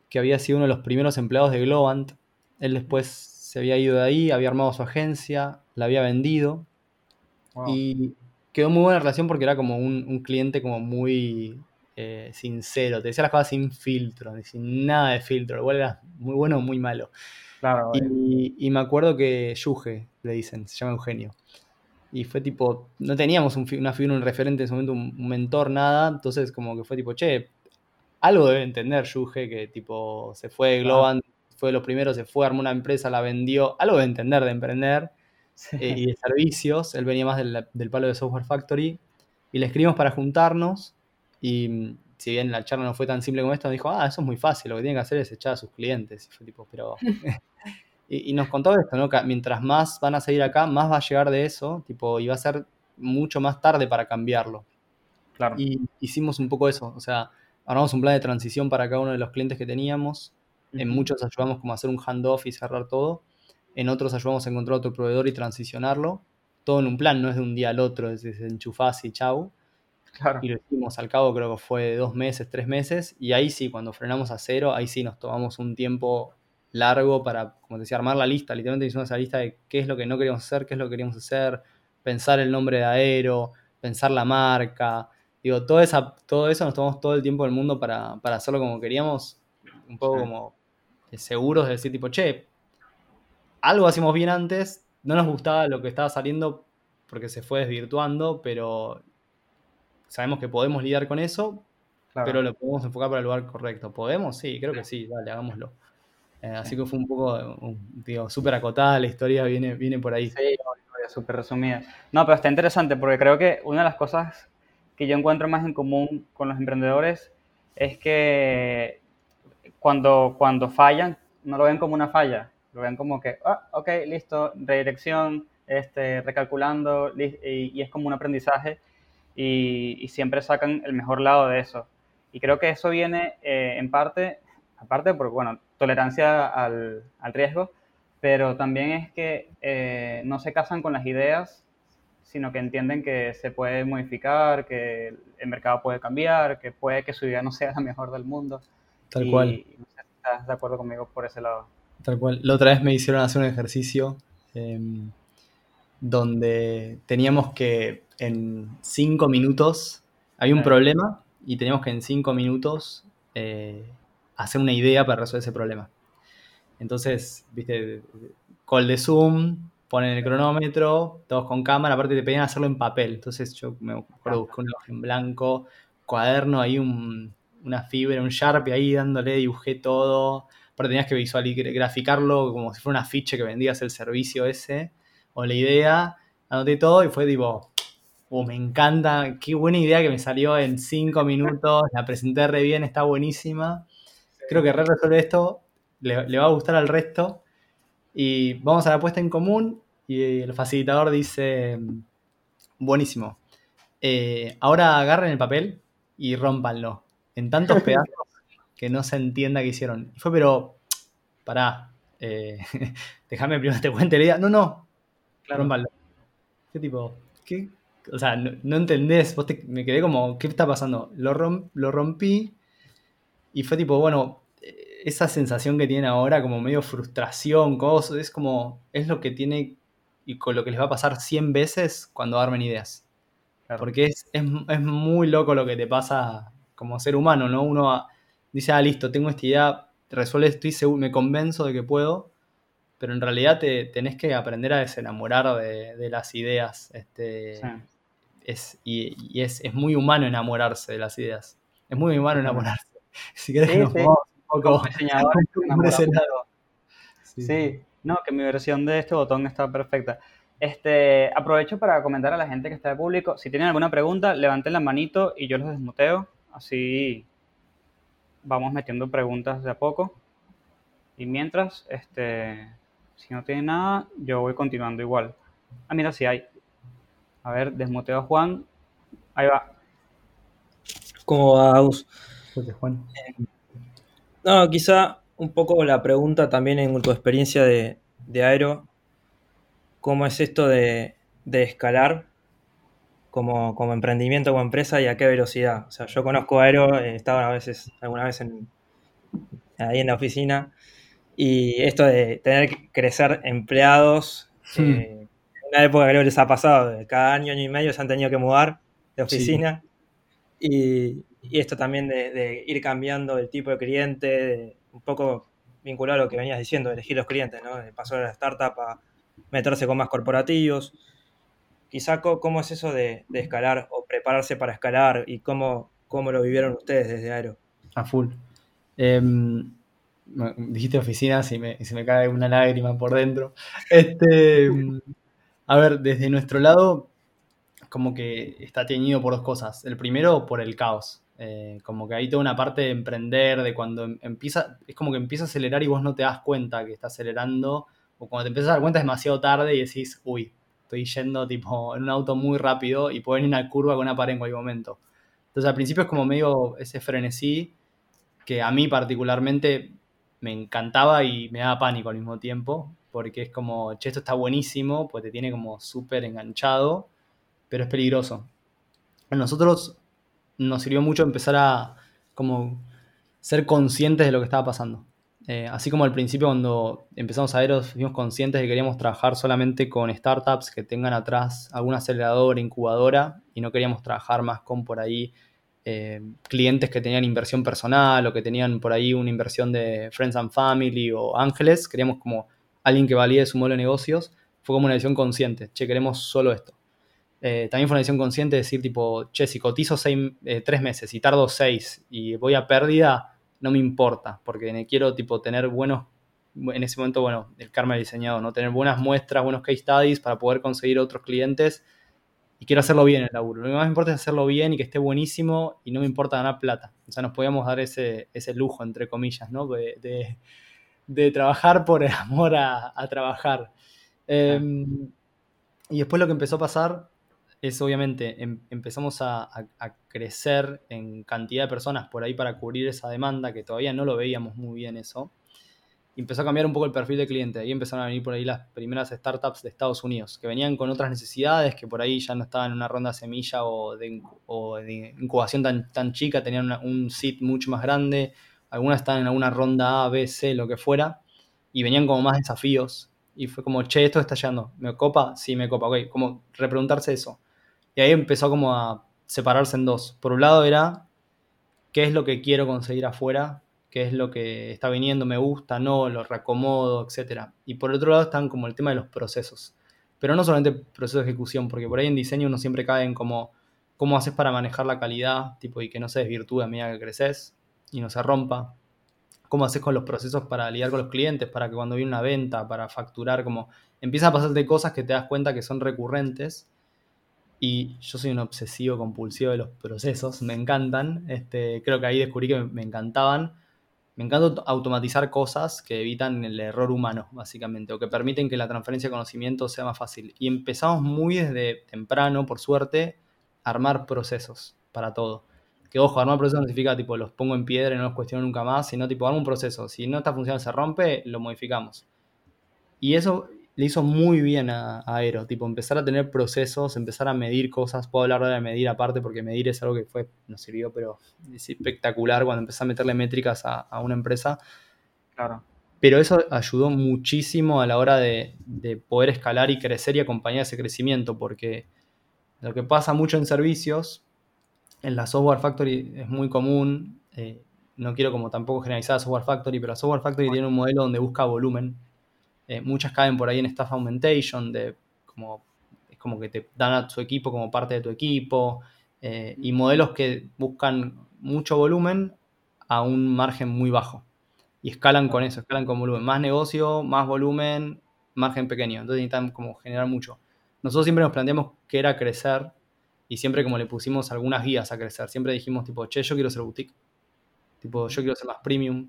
que había sido uno de los primeros empleados de Globant. Él después se había ido de ahí, había armado su agencia, la había vendido Wow. y quedó muy buena relación porque era como un, un cliente como muy eh, sincero, te decía las cosas sin filtro, sin nada de filtro, igual era muy bueno o muy malo. Claro, Y, y me acuerdo que Yuge, le dicen, se llama Eugenio. Y fue tipo, no teníamos un una figura, un referente en ese momento, un, un mentor, nada. Entonces como que fue tipo, che, algo debe entender Yuge, que tipo se fue de Claro. Globant, fue de los primeros, se fue, armó una empresa, la vendió. Algo debe entender de emprender. Sí. eh, y de servicios. Él venía más del, del palo de Software Factory. Y le escribimos para juntarnos. Y mm, si bien la charla no fue tan simple como esto, nos dijo, ah, eso es muy fácil, lo que tienen que hacer es echar a sus clientes. Y fue tipo, pero... y, y nos contó esto, ¿no? Que mientras más van a seguir acá, más va a llegar de eso, tipo, y va a ser mucho más tarde para cambiarlo. Claro. Y hicimos un poco eso, o sea, armamos un plan de transición para cada uno de los clientes que teníamos. En muchos ayudamos como a hacer un handoff y cerrar todo. En otros ayudamos a encontrar otro proveedor y transicionarlo. Todo en un plan, no es de un día al otro, es desenchufás y chau. Claro. Y lo hicimos al cabo, creo que fue dos meses, tres meses. Y ahí sí, cuando frenamos a cero, ahí sí nos tomamos un tiempo largo para, como te decía, armar la lista. Literalmente hicimos esa lista de qué es lo que no queríamos hacer, qué es lo que queríamos hacer, pensar el nombre de Aero, pensar la marca. Digo, todo, esa, todo eso nos tomamos todo el tiempo del mundo para, para hacerlo como queríamos. Un poco Sí. como eh, seguros de decir, tipo, che, algo hacíamos bien antes, no nos gustaba lo que estaba saliendo porque se fue desvirtuando, pero sabemos que podemos lidiar con eso, Claro. pero lo podemos enfocar para el lugar correcto. ¿Podemos? Sí, creo que sí, dale, hagámoslo. Eh, así que fue un poco, un- digo, súper acotada la historia, viene, viene por ahí. Sí, súper resumida. No, pero está interesante porque creo que una de las cosas que yo encuentro más en común con los emprendedores es que cuando, cuando fallan, no lo ven como una falla, lo ven como que, ah, ok, listo, redirección, este, recalculando, y, y es como un aprendizaje y, y siempre sacan el mejor lado de eso. Y creo que eso viene eh, en parte, aparte por, bueno, tolerancia al, al riesgo, pero también es que eh, no se casan con las ideas, sino que entienden que se puede modificar, que el mercado puede cambiar, que puede que su idea no sea la mejor del mundo. Tal y, cual, no sé si estás de acuerdo conmigo por ese lado. tal cual. La otra vez me hicieron hacer un ejercicio em, donde teníamos que en cinco minutos, había un problema y teníamos que en cinco minutos eh, hacer una idea para resolver ese problema. Entonces, viste, call de Zoom, ponen el cronómetro, todos con cámara, aparte te pedían hacerlo en papel. Entonces yo me acuerdo busqué una hoja en blanco, cuaderno, ahí un- una fibra, un Sharpie ahí dándole, dibujé todo. Aparte tenías que visualizar, graficarlo como si fuera un afiche que vendías el servicio ese, o la idea, anoté todo y fue tipo, "Uh, me encanta, qué buena idea que me salió en cinco minutos, la presenté re bien, está buenísima. Creo que re resuelve esto, le, le va a gustar al resto. Y vamos a la puesta en común y el facilitador dice, buenísimo, eh, ahora agarren el papel y rómpanlo en tantos pedazos que no se entienda qué hicieron. Y fue, pero, pará, eh, déjame primero te cuente la idea. No, no, rómpanlo. ¿Qué tipo? ¿Qué? O sea, no, no entendés, vos te- me quedé como, ¿qué está pasando? Lo, rom- lo rompí y fue tipo, bueno, eh, esa sensación que tienen ahora, como medio frustración, cosas, es como, es lo que tiene y con lo que les va a pasar 100 veces cuando armen ideas. Claro. Porque es, es, es muy loco lo que te pasa como ser humano, ¿no? Uno dice, ah, listo, tengo esta idea, resuelve, estoy seguro, me convenzo de que puedo, pero en realidad te tenés que aprender a desenamorar de, de las ideas. Este, Sí. es, y y es, es muy humano enamorarse de las ideas. Es muy humano enamorarse. Si querés Sí, que nos sí. un poco. Sí. Sí, no, que mi versión de este botón está perfecta. Este, aprovecho para comentar a la gente que está de público, si tienen alguna pregunta, levanten la manito y yo los desmuteo, así vamos metiendo preguntas de a poco. Y mientras, este, si no tienen nada, yo voy continuando igual. Ah, mira, sí hay. A ver, desmuteo a Juan. Ahí va. ¿Cómo va, Agus? Porque, Juan, No, quizá un poco la pregunta también en tu experiencia de, de aero, ¿cómo es esto de, de escalar como, como emprendimiento, como empresa y a qué velocidad? O sea, yo conozco aero, he estado a veces, alguna vez en, ahí en la oficina, y esto de tener que crecer empleados, Hmm. eh, en una época creo que les ha pasado, cada año, año y medio se han tenido que mudar de Sí. oficina. Y, y esto también de, de ir cambiando el tipo de cliente, de- un poco vinculado a lo que venías diciendo, de elegir los clientes, ¿no? De pasar de la startup a meterse con más corporativos. Quizá cómo es eso de, de escalar o prepararse para escalar y cómo, cómo lo vivieron ustedes desde Aero. a full. Em, dijiste oficinas y, se me cae una lágrima por dentro. Este, A ver, desde nuestro lado, como que está teñido por dos cosas. El primero, por el caos. Eh, como que hay toda una parte de emprender, de cuando em- empieza, es como que empieza a acelerar y vos no te das cuenta que está acelerando, o cuando te empiezas a dar cuenta es demasiado tarde y decís, uy, estoy yendo tipo en un auto muy rápido y puedo venir una curva con una pared en cualquier momento. Entonces al principio es como medio ese frenesí que a mí particularmente me encantaba y me daba pánico al mismo tiempo, porque es como, che, esto está buenísimo, pues te tiene como súper enganchado, pero es peligroso. A nosotros nos sirvió mucho empezar a como ser conscientes de lo que estaba pasando. Eh, así como al principio cuando empezamos a ver, fuimos conscientes de que queríamos trabajar solamente con startups que tengan atrás algún acelerador, incubadora, y no queríamos trabajar más con por ahí eh, clientes que tenían inversión personal o que tenían por ahí una inversión de Friends and Family o ángeles. Queríamos como alguien que valide su modelo de negocios. Fue como una decisión consciente. Che, queremos solo esto. Eh, también fue una decisión consciente de decir, tipo, che, si cotizo seis, eh, tres meses y tardo seis y voy a pérdida, no me importa, porque quiero, tipo, tener buenos, en ese momento, bueno, el karma diseñado, ¿no? Tener buenas muestras, buenos case studies para poder conseguir otros clientes y quiero hacerlo bien el laburo. Lo que más me importa es hacerlo bien y que esté buenísimo y no me importa ganar plata. O sea, nos podíamos dar ese, ese lujo, entre comillas, ¿no? De, de, de trabajar por el amor a, a trabajar. Eh, y después lo que empezó a pasar es obviamente em, empezamos a, a, a, crecer en cantidad de personas por ahí para cubrir esa demanda, que todavía no lo veíamos muy bien eso. Empezó a cambiar un poco el perfil de cliente. Ahí empezaron a venir por ahí las primeras startups de Estados Unidos, que venían con otras necesidades, que por ahí ya no estaban en una ronda semilla o de, o de incubación tan, tan chica, tenían una, un seed mucho más grande, algunas estaban en alguna ronda A, B, C, lo que fuera, y venían como más desafíos. Y fue como, che, esto está llegando, ¿me copa? Sí, me copa, ok, como repreguntarse eso. Y ahí empezó como a separarse en dos. Por un lado era, ¿qué es lo que quiero conseguir afuera? ¿Qué es lo que está viniendo? ¿Me gusta? ¿No? ¿Lo reacomodo? Etcétera. Y por otro lado están como el tema de los procesos. Pero no solamente proceso de ejecución, porque por ahí en diseño uno siempre cae en como, ¿cómo haces para manejar la calidad? Tipo, y que no se desvirtúe a medida que creces y no se rompa. ¿Cómo haces con los procesos para lidiar con los clientes? Para que cuando viene una venta, para facturar, como empiezan a pasarte cosas que te das cuenta que son recurrentes y yo soy un obsesivo compulsivo de los procesos, me encantan. Este, creo que ahí descubrí que me encantaban. Me encanta automatizar cosas que evitan el error humano, básicamente, o que permiten que la transferencia de conocimiento sea más fácil. Y empezamos muy desde temprano, por suerte, a armar procesos para todo. Que ojo, armar procesos no significa tipo los pongo en piedra y no los cuestiono nunca más, sino tipo armo un proceso. Si no está funcionando, se rompe, lo modificamos. Y eso le hizo muy bien a, a, Aero, tipo empezar a tener procesos, empezar a medir cosas, puedo hablar de medir aparte porque medir es algo que fue, nos sirvió, pero es espectacular cuando empecé a meterle métricas a, a una empresa. Claro. Pero eso ayudó muchísimo a la hora de, de, poder escalar y crecer y acompañar ese crecimiento, porque lo que pasa mucho en servicios, en la Software Factory es muy común, eh, no quiero como tampoco generalizar a Software Factory, pero la Software Factory tiene un modelo donde busca volumen, eh, muchas caen por ahí en staff augmentation, de como, es como que te dan a su equipo como parte de tu equipo, eh, y modelos que buscan mucho volumen a un margen muy bajo. Y escalan con eso, escalan con volumen. Más negocio, más volumen, margen pequeño. Entonces necesitan como generar mucho. Nosotros siempre nos planteamos que era crecer y siempre como le pusimos algunas guías a crecer. Siempre dijimos tipo, che, yo quiero ser boutique. Tipo, yo quiero ser más premium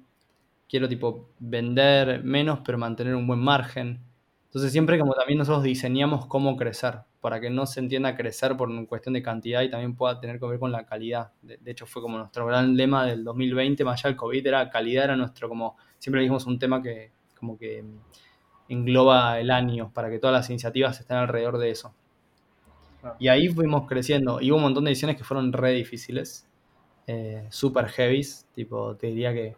quiero tipo vender menos pero mantener un buen margen. Entonces siempre como también nosotros diseñamos cómo crecer, para que no se entienda crecer por una cuestión de cantidad y también pueda tener que ver con la calidad. De, de, hecho fue como nuestro gran lema del 2020, más allá del COVID, era calidad, era nuestro como, siempre dijimos un tema que como que engloba el año, para que todas las iniciativas estén alrededor de eso. Y ahí fuimos creciendo. Y hubo un montón de ediciones que fueron re difíciles, eh, super heavies, tipo, te diría que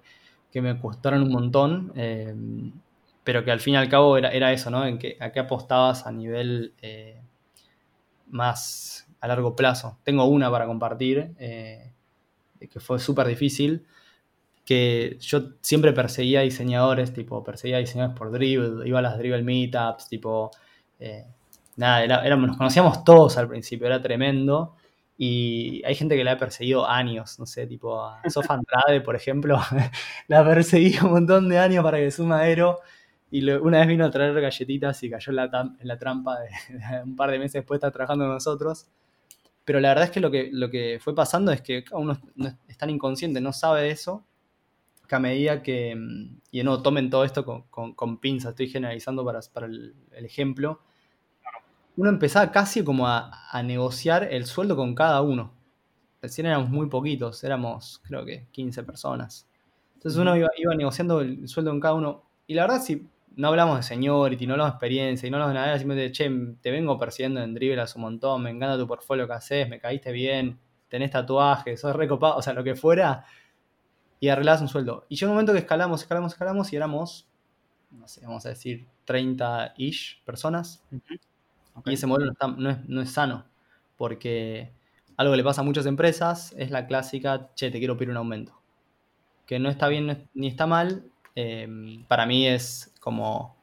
que me costaron un montón, eh, pero que al fin y al cabo era, eso, ¿no? En que, ¿A qué apostabas a nivel eh, más a largo plazo? Tengo una para compartir, eh, que fue súper difícil, que yo siempre perseguía diseñadores, tipo, perseguía diseñadores por Dribble, iba a las Dribble Meetups, tipo, nada, era, nos conocíamos todos al principio, era tremendo. Y hay gente que la ha perseguido años, no sé, tipo a Sofa Andrade, por ejemplo, la ha perseguido un montón de años para que suma Aero. Y una vez vino a traer galletitas y cayó en la, en la trampa de, un par de meses después de estar trabajando con nosotros. Pero la verdad es que lo que, lo que fue pasando es que uno no es- tan inconsciente, no sabe eso, que a medida que, mm, y no tomen todo esto con, con, con pinzas, estoy generalizando para, para el ejemplo, uno empezaba casi como a, a negociar el sueldo con cada uno. Recién éramos muy poquitos, éramos creo que 15 personas. Entonces uno iba, iba negociando el sueldo con cada uno. Y la verdad, si no hablamos de seniority, no hablamos de experiencia y no hablamos de nada, simplemente, che, te vengo persiguiendo en Dribble hace un montón, me encanta tu portfolio que haces, me caíste bien, tenés tatuajes, sos recopado, o sea, lo que fuera, y arreglabas un sueldo. Y llegó un momento que escalamos, escalamos, escalamos y éramos, no sé, vamos a decir 30-ish personas. Y ese modelo no, es, no es sano, porque algo que le pasa a muchas empresas es la clásica, che, te quiero pedir un aumento. Que no está bien ni está mal, eh, para mí es como,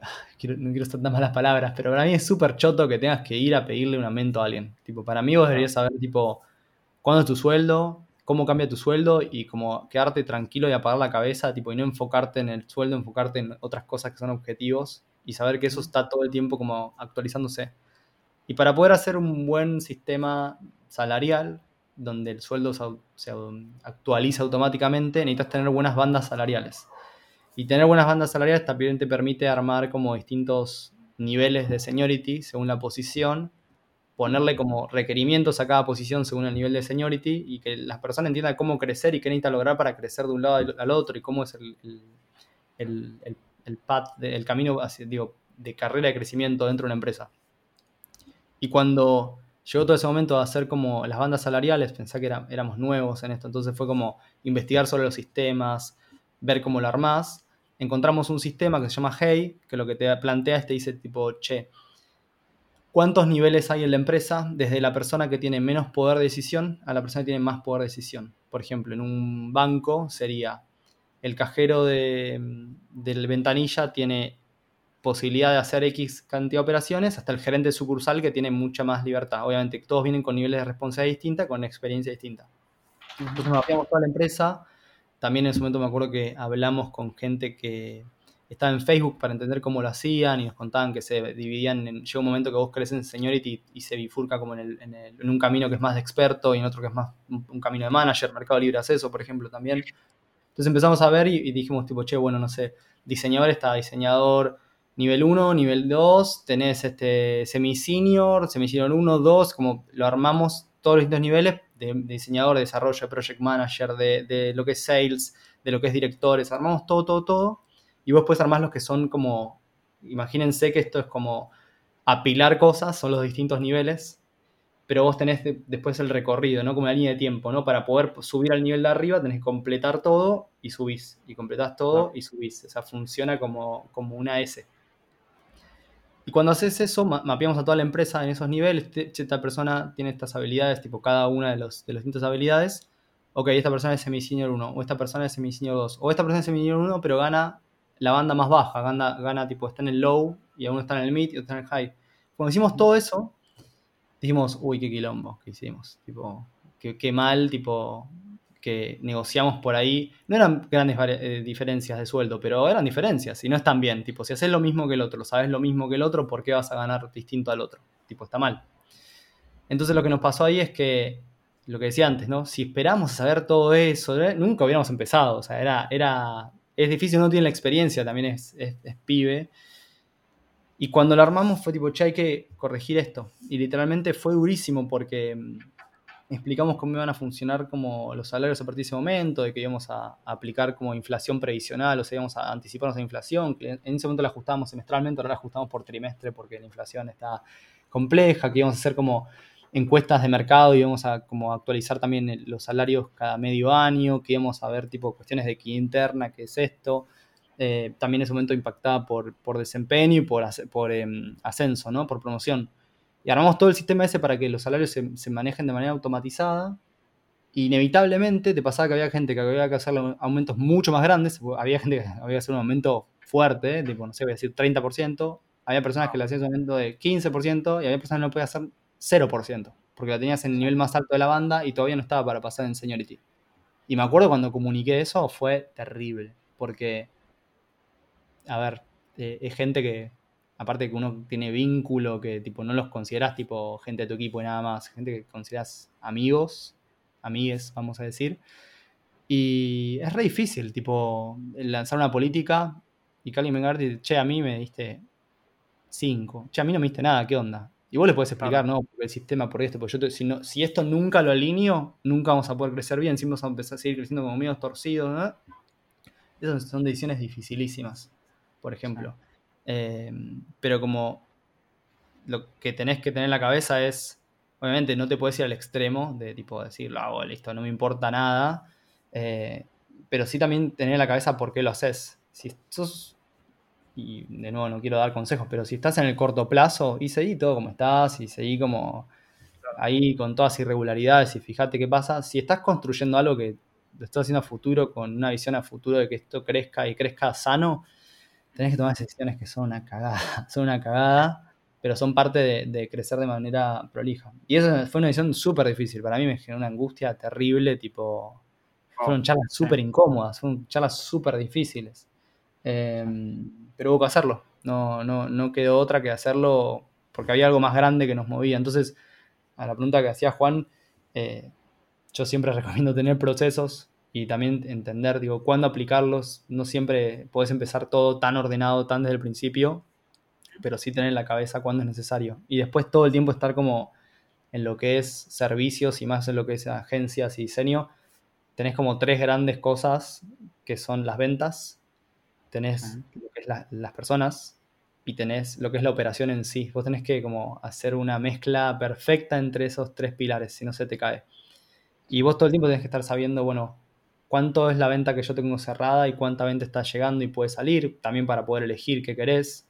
quiero- no quiero usar tan malas palabras, pero para mí es súper choto que tengas que ir a pedirle un aumento a alguien. Tipo, para mí vos deberías saber, tipo, cuándo es tu sueldo, cómo cambia tu sueldo y como quedarte tranquilo y apagar la cabeza, tipo, y no enfocarte en el sueldo, enfocarte en otras cosas que son objetivos y saber que eso está todo el tiempo como actualizándose. Y para poder hacer un buen sistema salarial, donde el sueldo se, actualiza automáticamente, necesitas tener buenas bandas salariales. Y tener buenas bandas salariales también te permite armar como distintos niveles de seniority según la posición, ponerle como requerimientos a cada posición según el nivel de seniority y que las personas entiendan cómo crecer y qué necesita lograr para crecer de un lado al- al otro y cómo es el, el, el, el- el path, de- camino hacia- digo, de carrera de crecimiento dentro de una empresa. Y cuando llegó todo ese momento de hacer como las bandas salariales, pensé que éramos nuevos en esto, entonces fue como investigar sobre los sistemas, ver cómo lo armás. Encontramos un sistema que se llama Hey, que lo que te plantea es te dice tipo, che, ¿cuántos niveles hay en la empresa? Desde la persona que tiene menos poder de decisión a la persona que tiene más poder de decisión. Por ejemplo, en un banco sería el cajero de, del ventanilla tiene posibilidad de hacer X cantidad de operaciones, hasta el gerente sucursal que tiene mucha más libertad. Obviamente, todos vienen con niveles de responsabilidad distinta, con experiencia distinta. Entonces mapeamos toda la empresa. También en ese momento me acuerdo que hablamos con gente que estaba en Facebook para entender cómo lo hacían y nos contaban que se dividían. En, llega un momento que vos crees en seniority y se bifurca como en, el, en, el, en, un camino que es más de experto y en otro que es más un, camino de manager. Mercado Libre hace por ejemplo, también. Entonces empezamos a ver y, dijimos, tipo, che, bueno, no sé, diseñador está diseñador nivel 1, nivel 2, tenés este semi-senior, semi-senior 1, 2, como lo armamos todos los distintos niveles de, de diseñador, de desarrollo, de project manager, de, de, lo que es sales, de lo que es directores, armamos todo, todo, todo, y vos puedes armar los que son como, imagínense que esto es como apilar cosas, son los distintos niveles, pero vos tenés de, después el recorrido, ¿no? Como la línea de tiempo, ¿no? Para poder subir al nivel de arriba tenés que completar todo y subís, y completás todo y subís, o sea, funciona como, como una S. Y cuando haces eso, ma mapeamos a toda la empresa en esos niveles. Esta persona tiene estas habilidades, tipo cada una de, los, de las distintas habilidades. Ok, esta persona es semi-senior 1, o esta persona es semi-senior 2, o esta persona es semi-senior 1, pero gana la banda más baja, gana, gana tipo, está en el low, y uno está en el mid y otro está en el high. Cuando hicimos todo eso, dijimos, uy, qué quilombo que hicimos. Tipo, qué, mal, tipo, que negociamos por ahí. No eran grandes eh, diferencias de sueldo, pero eran diferencias y no están bien. Tipo, si haces lo mismo que el otro, sabes lo mismo que el otro, ¿por qué vas a ganar distinto al otro? Tipo, está mal. Entonces lo que nos pasó ahí es que, lo que decía antes, ¿no? Si esperamos saber todo eso, ¿eh? nunca hubiéramos empezado. O sea, era, era, es difícil, uno tiene la experiencia, también es, es pibe. Y cuando lo armamos fue tipo, che, hay que corregir esto. Y literalmente fue durísimo porque explicamos cómo iban a funcionar como los salarios a partir de ese momento, de que íbamos a, aplicar como inflación previsional, o sea, íbamos a anticiparnos a la inflación, en ese momento la ajustábamos semestralmente, ahora la ajustamos por trimestre porque la inflación está compleja, que íbamos a hacer como encuestas de mercado y íbamos a como actualizar también los salarios cada medio año, que íbamos a ver tipo cuestiones de equidad interna, qué es esto, eh, también en ese momento impactada por, por desempeño y por, por eh, ascenso, ¿no? por promoción. Y armamos todo el sistema ese para que los salarios se, se manejen de manera automatizada. Inevitablemente te pasaba que había gente que había que hacer aumentos mucho más grandes. Había gente que había que hacer un aumento fuerte, tipo, no sé, voy a decir 30%. Había personas que le hacían un aumento de 15% y había personas que no podían hacer 0%, porque la tenías en el nivel más alto de la banda y todavía no estaba para pasar en seniority. Y me acuerdo cuando comuniqué eso, fue terrible, porque a ver, eh, es gente que, aparte que uno tiene vínculo, que tipo no los consideras tipo gente de tu equipo y nada más, gente que consideras amigos, amigues, vamos a decir. Y es re difícil, tipo, lanzar una política y que alguien venga y dice, che, a mí me diste 5, che, a mí no me diste nada, ¿qué onda? Y vos le podés explicar, Claro. no, porque el sistema, por esto, porque yo te- si, no- si esto nunca lo alineo, nunca vamos a poder crecer bien, siempre vamos a empezar a seguir creciendo como medios torcidos, ¿no? Esas son decisiones dificilísimas, por ejemplo. Eh, pero como lo que tenés que tener en la cabeza es, obviamente no te puedes ir al extremo de tipo decir, lo hago, listo, no me importa nada, eh, pero sí también tener en la cabeza por qué lo haces. Si sos, y de nuevo no quiero dar consejos, pero si estás en el corto plazo, y seguí todo como estás, y seguí como ahí con todas irregularidades y fíjate qué pasa. Si estás construyendo algo que lo estás haciendo a futuro, con una visión a futuro de que esto crezca y crezca sano, tenés que tomar decisiones que son una cagada, son una cagada, pero son parte de, de crecer de manera prolija. Y eso fue una decisión súper difícil, para mí me generó una angustia terrible, tipo, fueron charlas súper incómodas, fueron charlas súper difíciles. Eh, pero hubo que hacerlo, no, no, no quedó otra que hacerlo porque había algo más grande que nos movía. Entonces, a la pregunta que hacía Juan, eh, yo siempre recomiendo tener procesos y también entender, digo, cuándo aplicarlos. No siempre podés empezar todo tan ordenado, tan desde el principio, pero sí tener en la cabeza cuándo es necesario. Y después todo el tiempo estar como en lo que es servicios y más en lo que es agencias y diseño. Tenés como tres grandes cosas que son las ventas, tenés lo que es la- las personas y tenés lo que es la operación en sí. Vos tenés que como hacer una mezcla perfecta entre esos tres pilares, si no se te cae. Y vos todo el tiempo tenés que estar sabiendo, bueno, cuánto es la venta que yo tengo cerrada y cuánta venta está llegando y puede salir, también para poder elegir qué querés.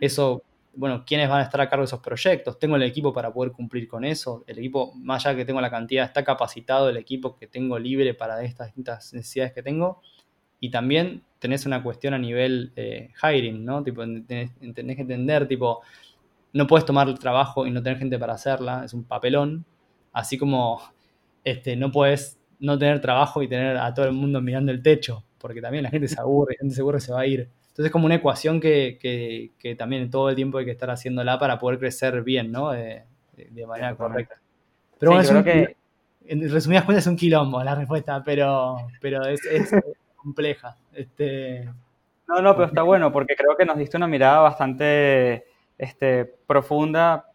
Eso, bueno, quiénes van a estar a cargo de esos proyectos. Tengo el equipo para poder cumplir con eso. El equipo, más allá que tengo la cantidad, está capacitado el equipo que tengo libre para estas distintas necesidades que tengo. Y también tenés una cuestión a nivel eh, hiring, ¿no? Tipo, tenés, tenés que entender, tipo, no puedes tomar el trabajo y no tener gente para hacerla, es un papelón. Así como este, no puedes no tener trabajo y tener a todo el mundo mirando el techo, porque también la gente se aburre, la gente se aburre se va a ir. Entonces es como una ecuación que, que, que también todo el tiempo hay que estar haciéndola para poder crecer bien, ¿no? De, manera correcta. Pero bueno, es un que- en resumidas cuentas es un quilombo la respuesta, pero, pero es, es compleja. Este, No, no, pero está bueno porque creo que nos diste una mirada bastante este, profunda,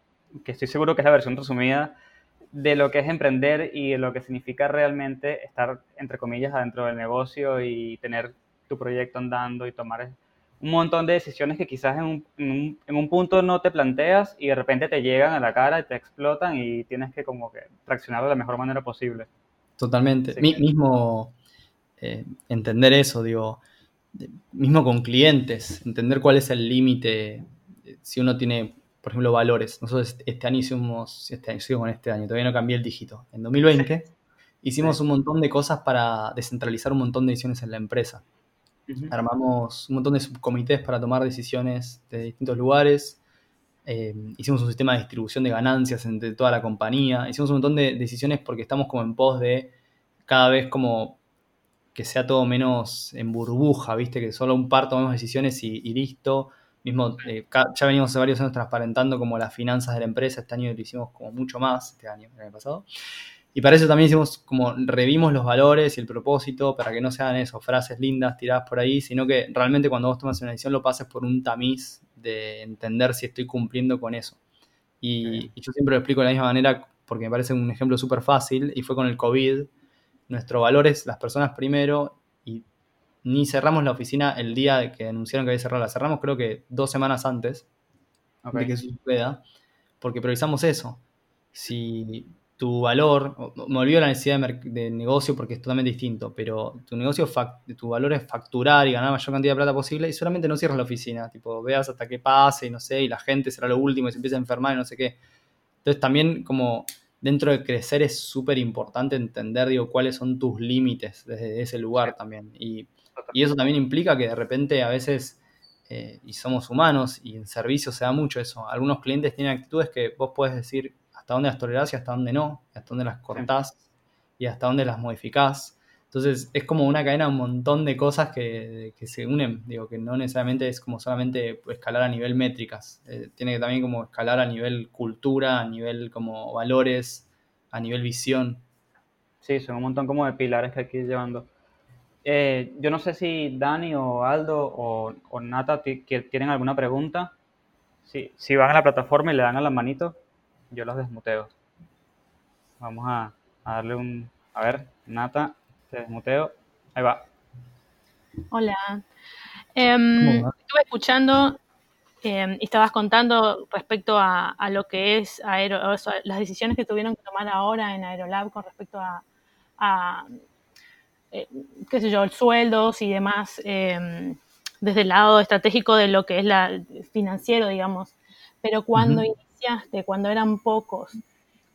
que estoy seguro que es la versión resumida, de lo que es emprender y de lo que significa realmente estar, entre comillas, adentro del negocio y tener tu proyecto andando y tomar un montón de decisiones que quizás en un, en un- en un punto no te planteas y de repente te llegan a la cara y te explotan y tienes que como que reaccionar de la mejor manera posible. Totalmente. Mi- mismo eh, entender eso, digo, de- mismo con clientes, entender cuál es el límite, eh, si uno tiene, por ejemplo, valores. Nosotros este- año hicimos, este año, sigo con este año, todavía no cambié el dígito. En 2020 hicimos un montón de cosas para descentralizar un montón de decisiones en la empresa. Armamos un montón de subcomités para tomar decisiones de distintos lugares. Eh, hicimos un sistema de distribución de ganancias entre toda la compañía. Hicimos un montón de decisiones porque estamos como en pos de cada vez como que sea todo menos en burbuja, ¿viste? Que solo un par tomemos decisiones y, y listo. Mismo, eh, ya venimos hace varios años transparentando como las finanzas de la empresa. Este año lo hicimos como mucho más, este año, el año pasado. Y para eso también hicimos como revimos los valores y el propósito para que no sean eso, frases lindas tiradas por ahí, sino que realmente cuando vos tomas una decisión lo pases por un tamiz de entender si estoy cumpliendo con eso. Y, y yo siempre lo explico de la misma manera porque me parece un ejemplo súper fácil y fue con el COVID. Nuestro valor es las personas primero ni cerramos la oficina el día que anunciaron que había cerrado. La cerramos creo que dos semanas antes de que eso suceda, porque priorizamos eso. Si tu valor, me olvido la necesidad de, negocio porque es totalmente distinto, pero tu negocio, tu valor es facturar y ganar la mayor cantidad de plata posible y solamente no cierres la oficina, tipo, veas hasta qué pase y no sé, y la gente será lo último y se empieza a enfermar y no sé qué. Entonces también como dentro de crecer es súper importante entender, digo, cuáles son tus límites desde ese lugar también. Y, y eso también implica que de repente a veces, eh, y somos humanos, y en servicio se da mucho eso, algunos clientes tienen actitudes que vos podés decir hasta dónde las tolerás y hasta dónde no, hasta dónde las cortás y hasta dónde las modificás. Entonces es como una cadena, un montón de cosas que, que se unen, digo, que no necesariamente es como solamente escalar a nivel métricas, eh, tiene que también como escalar a nivel cultura, a nivel como valores, a nivel visión. Sí, son un montón como de pilares que hay que ir llevando. Eh, yo no sé si Dani o Aldo o, o Nata que tienen alguna pregunta. Si, si van a la plataforma y le dan a la manito, yo los desmuteo. Vamos a, a darle un... A ver, Nata, te desmuteo. Ahí va. Hola. Em, estuve escuchando em, y estabas contando respecto a, a lo que es aero, o sea, las decisiones que tuvieron que tomar ahora en Aerolab con respecto a, a, eh, qué sé yo, sueldos y demás, em, desde el lado estratégico de lo que es la financiero, digamos. Pero cuando Ujú. iniciaste, cuando eran pocos,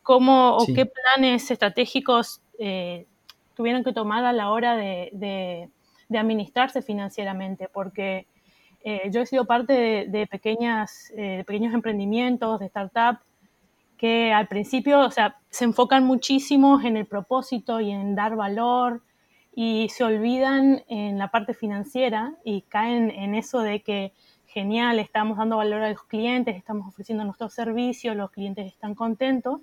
¿cómo o Sí. qué planes estratégicos eh, tuvieron que tomar a la hora de, de- de administrarse financieramente? Porque eh, yo he sido parte de, de pequeñas, eh, pequeños emprendimientos, de startups, que al principio, o sea, se enfocan muchísimo en el propósito y en dar valor y se olvidan en la parte financiera y caen en eso de que genial, estamos dando valor a los clientes, estamos ofreciendo nuestros servicios, los clientes están contentos,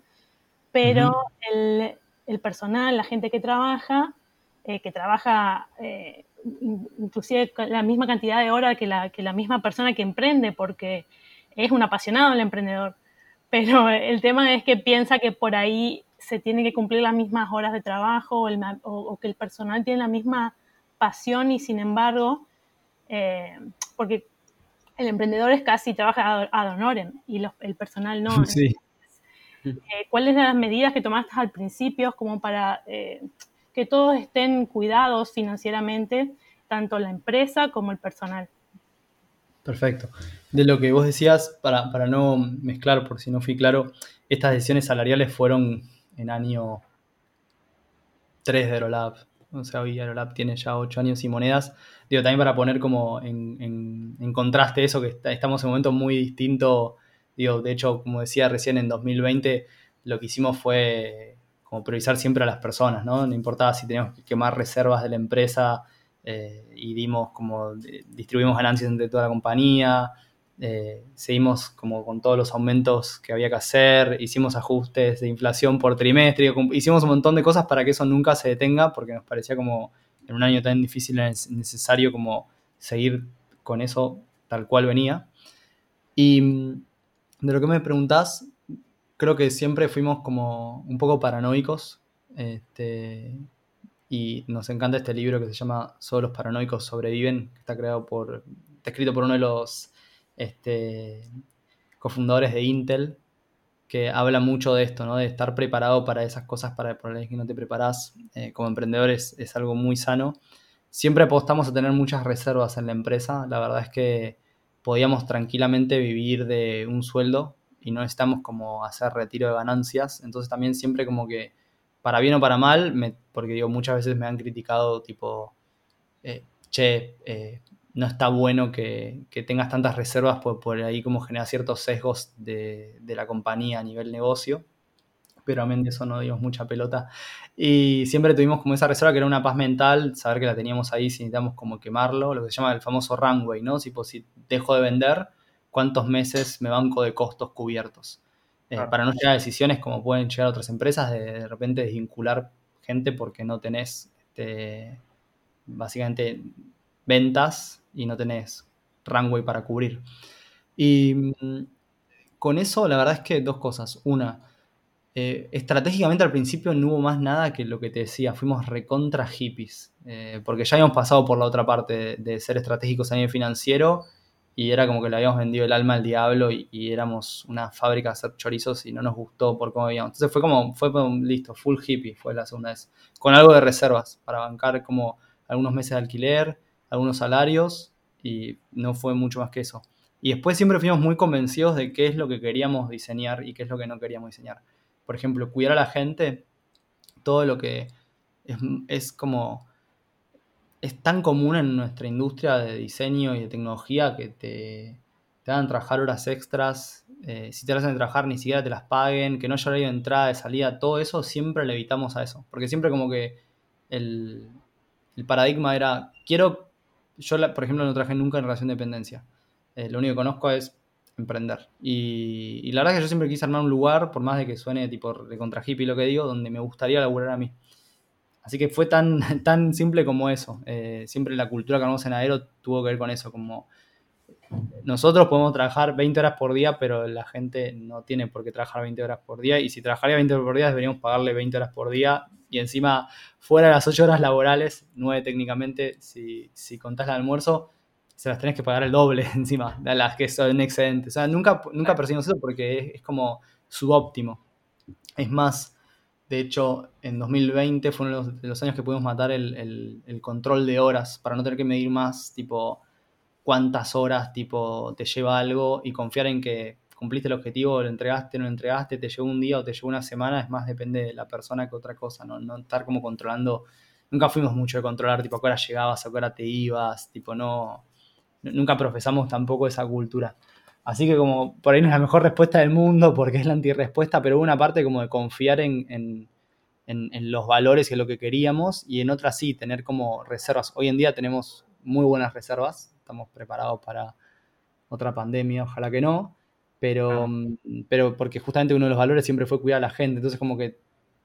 pero el, el personal, la gente que trabaja, eh, que trabaja eh, in- inclusive la misma cantidad de horas que la, que la misma persona que emprende, porque es un apasionado el emprendedor. Pero el tema es que piensa que por ahí se tiene que cumplir las mismas horas de trabajo o, el ma- o- o que el personal tiene la misma pasión y sin embargo, eh, porque el emprendedor es casi trabaja ad honorem y los- el personal no. Sí. Eh, ¿Cuáles eran las medidas que tomaste al principio como para eh, que todos estén cuidados financieramente, tanto la empresa como el personal? Perfecto. De lo que vos decías, para, para no mezclar, por si no fui claro, estas decisiones salariales fueron en año 3 de Aerolab. O sea, hoy Aerolab tiene ya 8 años y monedas. Digo, también para poner como en, en- contraste eso, que estamos en un momento muy distinto. Digo, de hecho, como decía recién, en 2020 lo que hicimos fue como priorizar siempre a las personas, ¿no? No importaba si teníamos que quemar reservas de la empresa eh, y dimos como, distribuimos ganancias entre toda la compañía, eh, seguimos como con todos los aumentos que había que hacer, hicimos ajustes de inflación por trimestre, hicimos un montón de cosas para que eso nunca se detenga, porque nos parecía como en un año tan difícil es necesario como seguir con eso tal cual venía. Y mm, de lo que me preguntás, creo que siempre fuimos como un poco paranoicos. Este, y nos encanta este libro que se llama Solo los paranoicos sobreviven, que está creado por, está escrito por uno de los este, cofundadores de Intel, que habla mucho de esto, ¿no? De estar preparado para esas cosas, para por las que no te preparás. Eh, como emprendedores es algo muy sano. Siempre apostamos a tener muchas reservas en la empresa. La verdad es que podíamos tranquilamente vivir de un sueldo y no necesitamos como hacer retiro de ganancias. Entonces también siempre como que, para bien o para mal, porque digo, muchas veces me han criticado tipo, eh, che, eh, no está bueno que, que tengas tantas reservas, pues por ahí como genera ciertos sesgos de, de la compañía a nivel negocio. Pero amén de eso no dimos mucha pelota. Y siempre tuvimos como esa reserva que era una paz mental, saber que la teníamos ahí si necesitamos como quemarlo, lo que se llama el famoso runway, ¿no? Si dejo de vender, ¿cuántos meses me banco de costos cubiertos? Eh, Claro. Para no llegar a decisiones como pueden llegar otras empresas de de repente desvincular gente porque no tenés este, básicamente ventas y no tenés runway para cubrir. Y mm, con eso la verdad es que dos cosas. Una, eh, estratégicamente al principio no hubo más nada que lo que te decía, fuimos recontra hippies, eh, porque ya habíamos pasado por la otra parte de, ser estratégicos a nivel financiero y era como que le habíamos vendido el alma al diablo y, éramos una fábrica de hacer chorizos y no nos gustó por cómo veíamos. Entonces fue como, fue listo, full hippie fue la segunda vez, con algo de reservas para bancar como algunos meses de alquiler, algunos salarios y no fue mucho más que eso. Y después siempre fuimos muy convencidos de qué es lo que queríamos diseñar y qué es lo que no queríamos diseñar por ejemplo, cuidar a la gente, todo lo que es, es como, es tan común en nuestra industria de diseño y de tecnología que te, te hagan trabajar horas extras, eh, si te hacen trabajar ni siquiera te las paguen, que no haya horario de entrada, de salida, todo eso siempre le evitamos a eso, porque siempre como que el, el paradigma era, quiero, yo la- por ejemplo no trabajé nunca en relación de dependencia. Eh, lo único que conozco es emprender. Y, la verdad es que yo siempre quise armar un lugar, por más de que suene tipo de contra hippie lo que digo, donde me gustaría laburar a mí. Así que fue tan, tan simple como eso. Eh, siempre la cultura que armamos en Aero tuvo que ver con eso, como nosotros podemos trabajar 20 horas por día, pero la gente no tiene por qué trabajar 20 horas por día. Y si trabajaría 20 horas por día, deberíamos pagarle 20 horas por día. Y encima, fuera de las 8 horas laborales, 9 técnicamente, si, si contás el almuerzo, se las tenés que pagar el doble encima de las que son excedentes. O sea, nunca, nunca percibimos eso porque es, es como subóptimo. Es más, de hecho, en 2020 fue uno de los, de los años que pudimos matar el, el- el control de horas para no tener que medir más, tipo, cuántas horas, tipo, te lleva algo y confiar en que cumpliste el objetivo, lo entregaste, no lo entregaste, te llevó un día o te llevó una semana, es más depende de la persona que otra cosa, no, no estar como controlando. Nunca fuimos mucho de controlar, tipo, a qué hora llegabas, a qué hora te ibas, tipo, no. Nunca profesamos tampoco esa cultura. Así que como por ahí no es la mejor respuesta del mundo porque es la antirrespuesta, pero una parte como de confiar en, en- en- en los valores y en lo que queríamos y en otra sí, tener como reservas. Hoy en día tenemos muy buenas reservas, estamos preparados para otra pandemia, ojalá que no, pero, mm, pero porque justamente uno de los valores siempre fue cuidar a la gente, entonces como que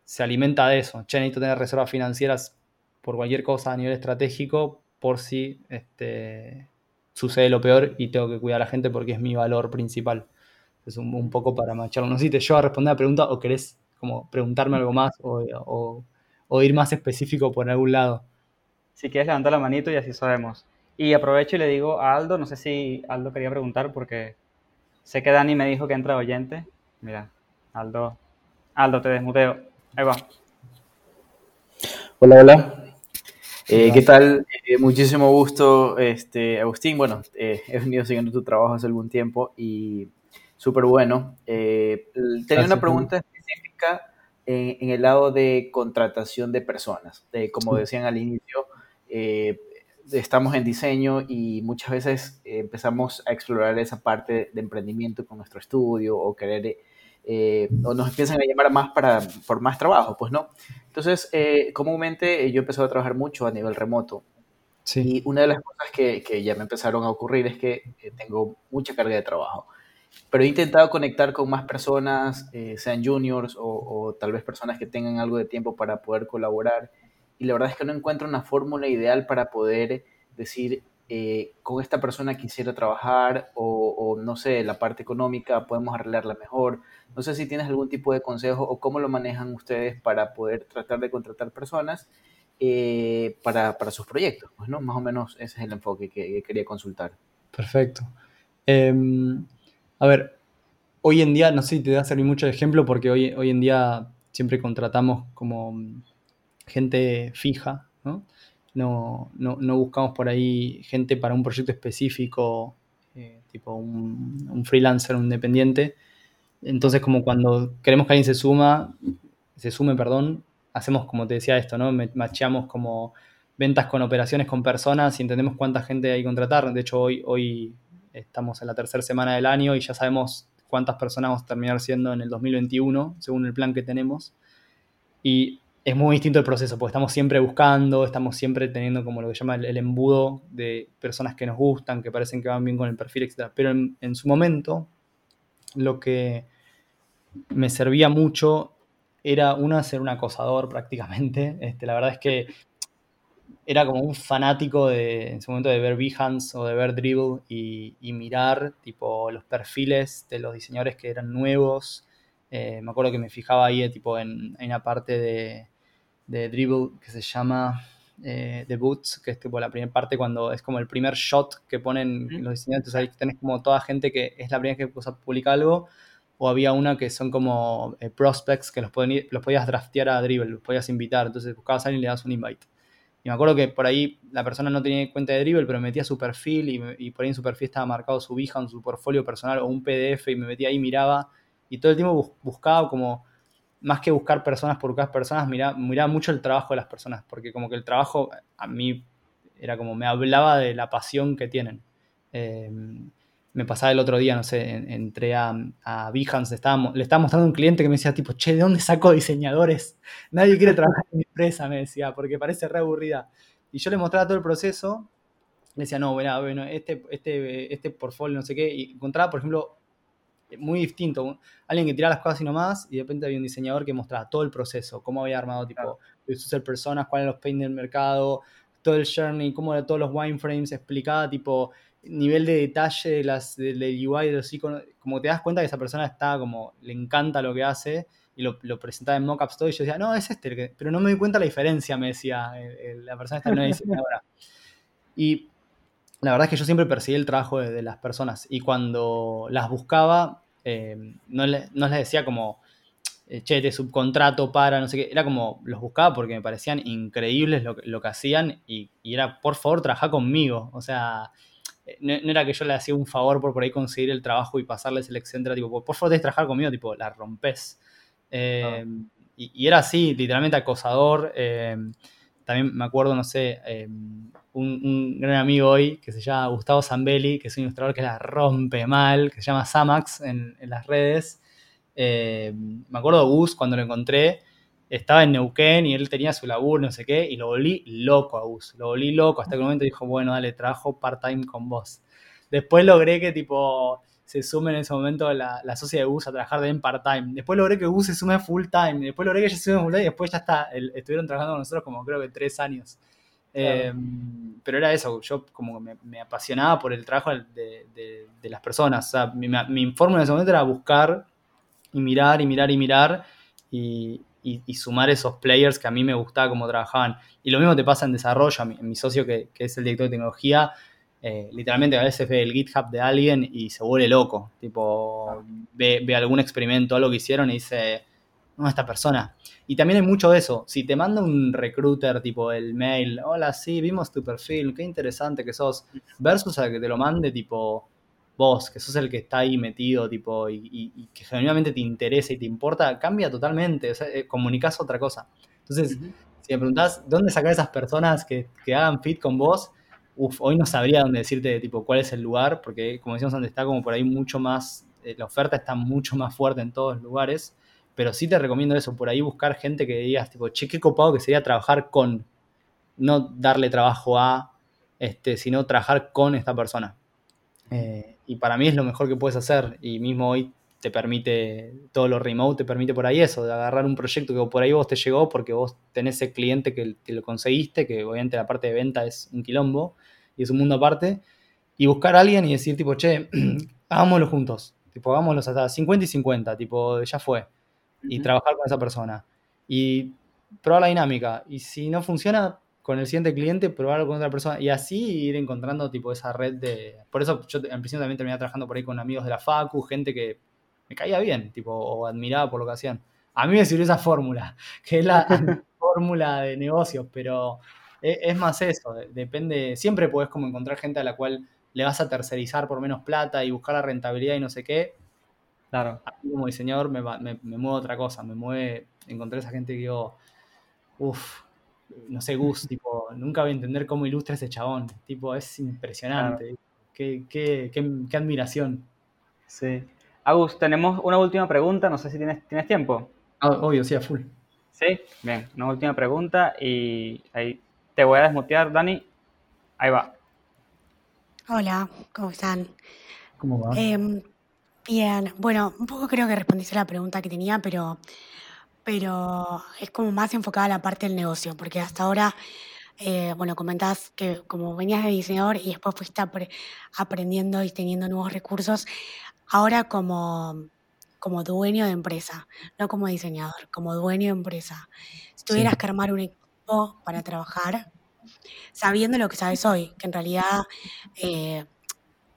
se alimenta de eso. Che, necesito tener reservas financieras por cualquier cosa a nivel estratégico, por si este, sucede lo peor y tengo que cuidar a la gente porque es mi valor principal. Es un, un poco para macharlo. No sé si te llevo a responder la pregunta o querés como preguntarme algo más o, o- o ir más específico por algún lado. Si quieres, levanta la manito y así sabemos. Y aprovecho y le digo a Aldo, no sé si Aldo quería preguntar porque sé que Dani me dijo que entra oyente. Mira, Aldo, Aldo, te desmuteo. Ahí va. Hola, hola. Eh. ¿qué tal? Eh, muchísimo gusto, este, Agustín. Bueno, eh, he venido siguiendo tu trabajo hace algún tiempo y súper bueno. Tenía Gracias, una pregunta específica en, en el lado de contratación de personas. Como decían al inicio, eh, estamos en diseño y muchas veces eh, empezamos a explorar esa parte de emprendimiento con nuestro estudio o querer, eh, o nos empiezan a llamar más para, por más trabajo, pues no. Entonces, eh, comúnmente eh, yo empezado a trabajar mucho a nivel remoto Sí, y una de las cosas que, que ya me empezaron a ocurrir es que tengo mucha carga de trabajo. Pero he intentado conectar con más personas, eh, sean juniors o, o tal vez personas que tengan algo de tiempo para poder colaborar. Y la verdad es que no encuentro una fórmula ideal para poder decir, eh, con esta persona quisiera trabajar o, no sé, la parte económica podemos arreglarla mejor. No sé si tienes algún tipo de consejo o cómo lo manejan ustedes para poder tratar de contratar personas eh, para, para sus proyectos. Pues, ¿no? Más o menos ese es el enfoque que, que quería consultar. perfecto. Em, a ver, hoy en día, no sé si te va a servir mucho de ejemplo porque hoy, hoy en día siempre contratamos como gente fija, ¿no? No, no, buscamos por ahí gente para un proyecto específico, eh, tipo un, freelancer, un independiente. Entonces, como cuando queremos que alguien se suma, se sume, perdón, hacemos como te decía esto, ¿no? Macheamos como ventas con operaciones con personas y entendemos cuánta gente hay que contratar. De hecho, hoy, hoy estamos en la tercera semana del año y ya sabemos cuántas personas vamos a terminar siendo en el 2021, según el plan que tenemos. Y es muy distinto el proceso, porque estamos siempre buscando, estamos siempre teniendo como lo que llama el, embudo de personas que nos gustan, que parecen que van bien con el perfil, etc. Pero en, su momento, lo que me servía mucho era una ser un acosador prácticamente. Este, la verdad es que era como un fanático de, en su momento de ver Behance o de ver Dribble y, mirar tipo los perfiles de los diseñadores que eran nuevos. Eh, me acuerdo que me fijaba ahí eh, tipo en, en una parte de, de Dribble que se llama eh, The Boots, que es tipo la primera parte cuando es como el primer shot que ponen Ujú. los diseñadores. Ahí tenés como toda gente que es la primera vez que publica algo o había una que son como eh, prospects que los, podías, los podías draftear a Dribble, los podías invitar, entonces buscabas a alguien y le das un invite. Y me acuerdo que por ahí la persona no tenía cuenta de Dribble, pero metía su perfil y, y por ahí en su perfil estaba marcado su Behance, su portfolio personal o un PDF y me metía ahí, miraba y todo el tiempo bus- buscaba como, más que buscar personas por buscar personas, miraba, miraba mucho el trabajo de las personas, porque como que el trabajo a mí era como, me hablaba de la pasión que tienen. Eh, me pasaba el otro día, no sé, en- entré a, a Behance, estaba- le estaba mostrando a un cliente que me decía, tipo, che, ¿de dónde saco diseñadores? Nadie quiere trabajar en mi empresa, me decía, porque parece re aburrida. Y yo le mostraba todo el proceso, le decía, no, bueno, bueno este, este, este portfolio, no sé qué, y encontraba, por ejemplo, muy distinto. Alguien que tiraba las cosas y no más, y de repente había un diseñador que mostraba todo el proceso, cómo había armado, tipo, user personas, cuáles eran los pain del mercado, todo el journey, cómo era todos los wireframes, explicaba, tipo, nivel de detalle de las, del UI, de los iconos, como te das cuenta que esa persona está como, le encanta lo que hace, y lo, lo presentaba en mockups todo, y yo decía, no, es este, pero no me di cuenta la diferencia, me decía el- el- la persona esta no es diseñadora. Y la verdad es que yo siempre perseguí el trabajo de, de las personas y cuando las buscaba, eh, no, le- no les decía como, eh, che, te subcontrato para, no sé qué, era como, los buscaba porque me parecían increíbles lo, que- lo que hacían y, y era, por favor, trabaja conmigo. O sea, eh, no, no era que yo le hacía un favor por por ahí conseguir el trabajo y pasarle selección, era tipo, por favor, que trabajar conmigo, tipo, la rompes. Eh, y, y era así, literalmente acosador. eh, también me acuerdo, no sé, eh, un, gran amigo hoy que se llama Gustavo Zambelli, que es un ilustrador que la rompe mal, que se llama Samax en, las redes. Eh, me acuerdo de Gus cuando lo encontré, estaba en Neuquén y él tenía su laburo, no sé qué, y lo volví loco a Gus, lo volví loco hasta que un momento dijo, bueno, dale, trabajo part-time con vos. Después logré que tipo se sume en ese momento la, la socia de Gus a trabajar de part-time. Después logré que Gus se sume full-time. Después logré que ella se sume full-time y después ya está, estuvieron trabajando con nosotros como creo que tres años. Eh, pero era eso, yo como me, me apasionaba por el trabajo de, de- de las personas. O sea, mi, mi fórmula en ese momento era buscar y mirar y mirar y mirar y, y- y sumar esos players que a mí me gustaba cómo trabajaban. Y lo mismo te pasa en desarrollo. Mi, mi socio, que, que es el director de tecnología, eh, literalmente a veces ve el GitHub de alguien y se vuelve loco. Tipo, ve, ve algún experimento, algo que hicieron y dice, no, esta persona. Y también hay mucho de eso. Si te manda un recruiter, tipo el mail, hola, sí, vimos tu perfil, qué interesante que sos, versus a que te lo mande, tipo, vos, que sos el que está ahí metido, tipo, y, y- y que genuinamente te interesa y te importa, cambia totalmente. O sea, eh, comunicás otra cosa. Entonces, si me preguntás dónde sacar esas personas que, que hagan fit con vos, uf, hoy no sabría dónde decirte, tipo, cuál es el lugar, porque como decíamos antes, está como por ahí mucho más, eh, la oferta está mucho más fuerte en todos los lugares. Pero sí te recomiendo eso, por ahí buscar gente que digas, tipo, che, qué copado que sería trabajar con, no darle trabajo a, este, sino trabajar con esta persona. Eh, y para mí es lo mejor que puedes hacer. Y mismo hoy te permite, todo lo remote te permite por ahí eso, de agarrar un proyecto que por ahí vos te llegó porque vos tenés ese cliente que te lo conseguiste, que obviamente la parte de venta es un quilombo y es un mundo aparte, y buscar a alguien y decir, tipo, che, hagámoslo juntos. Tipo, hagámoslo hasta 50 y 50, tipo, ya fue y trabajar con esa persona. Y probar la dinámica. Y si no funciona con el siguiente cliente, probarlo con otra persona. Y así ir encontrando tipo esa red de... Por eso yo en principio también terminé trabajando por ahí con amigos de la Facu, gente que me caía bien, tipo, o admiraba por lo que hacían. A mí me sirvió esa fórmula, que es la fórmula de negocios, pero e- es, más eso, de- depende, siempre puedes como encontrar gente a la cual le vas a tercerizar por menos plata y buscar la rentabilidad y no sé qué, Claro. a mí como diseñador me, va- me, me mueve otra cosa, me mueve encontrar esa gente que digo, uff, no sé, Gus, tipo, nunca voy a entender cómo ilustra ese chabón, tipo, es impresionante, qué, qué, qué, qué admiración. Sí. Agus, tenemos una última pregunta, no sé si tienes, ¿tienes tiempo. Ah, obvio, sí, a full. Sí, bien, una última pregunta y ahí te voy a desmutear, Dani. Ahí va. Hola, ¿cómo están? ¿Cómo va? Em, bien, bueno, un poco creo que respondiste a la pregunta que tenía, pero, pero es como más enfocada a la parte del negocio, porque hasta ahora, eh, bueno, comentás que como venías de diseñador y después fuiste apre- aprendiendo y teniendo nuevos recursos, ahora como, como dueño de empresa, no como diseñador, como dueño de empresa, si tuvieras que armar un equipo para trabajar, sabiendo lo que sabes hoy, que en realidad eh,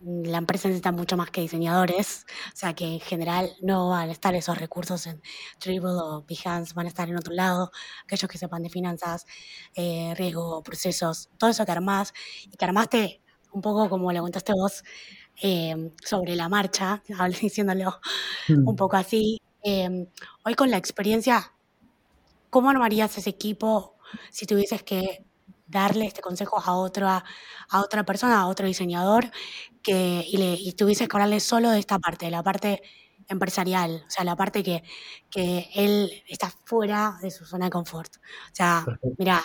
la empresa necesita mucho más que diseñadores, o sea que en general no van a estar esos recursos en Dribble o Behance, van a estar en otro lado, aquellos que sepan de finanzas, eh, riesgo, procesos, todo eso que armás y que armaste un poco como lo contaste vos eh, sobre la marcha, diciéndolo un poco así. Eh, hoy con la experiencia, ¿cómo armarías ese equipo si tuvieses que darle este consejo a otra, a otra persona, a otro diseñador, que, y, le, y tuvieses que hablarle solo de esta parte, de la parte empresarial, o sea, la parte que, que él está fuera de su zona de confort. O sea, mira,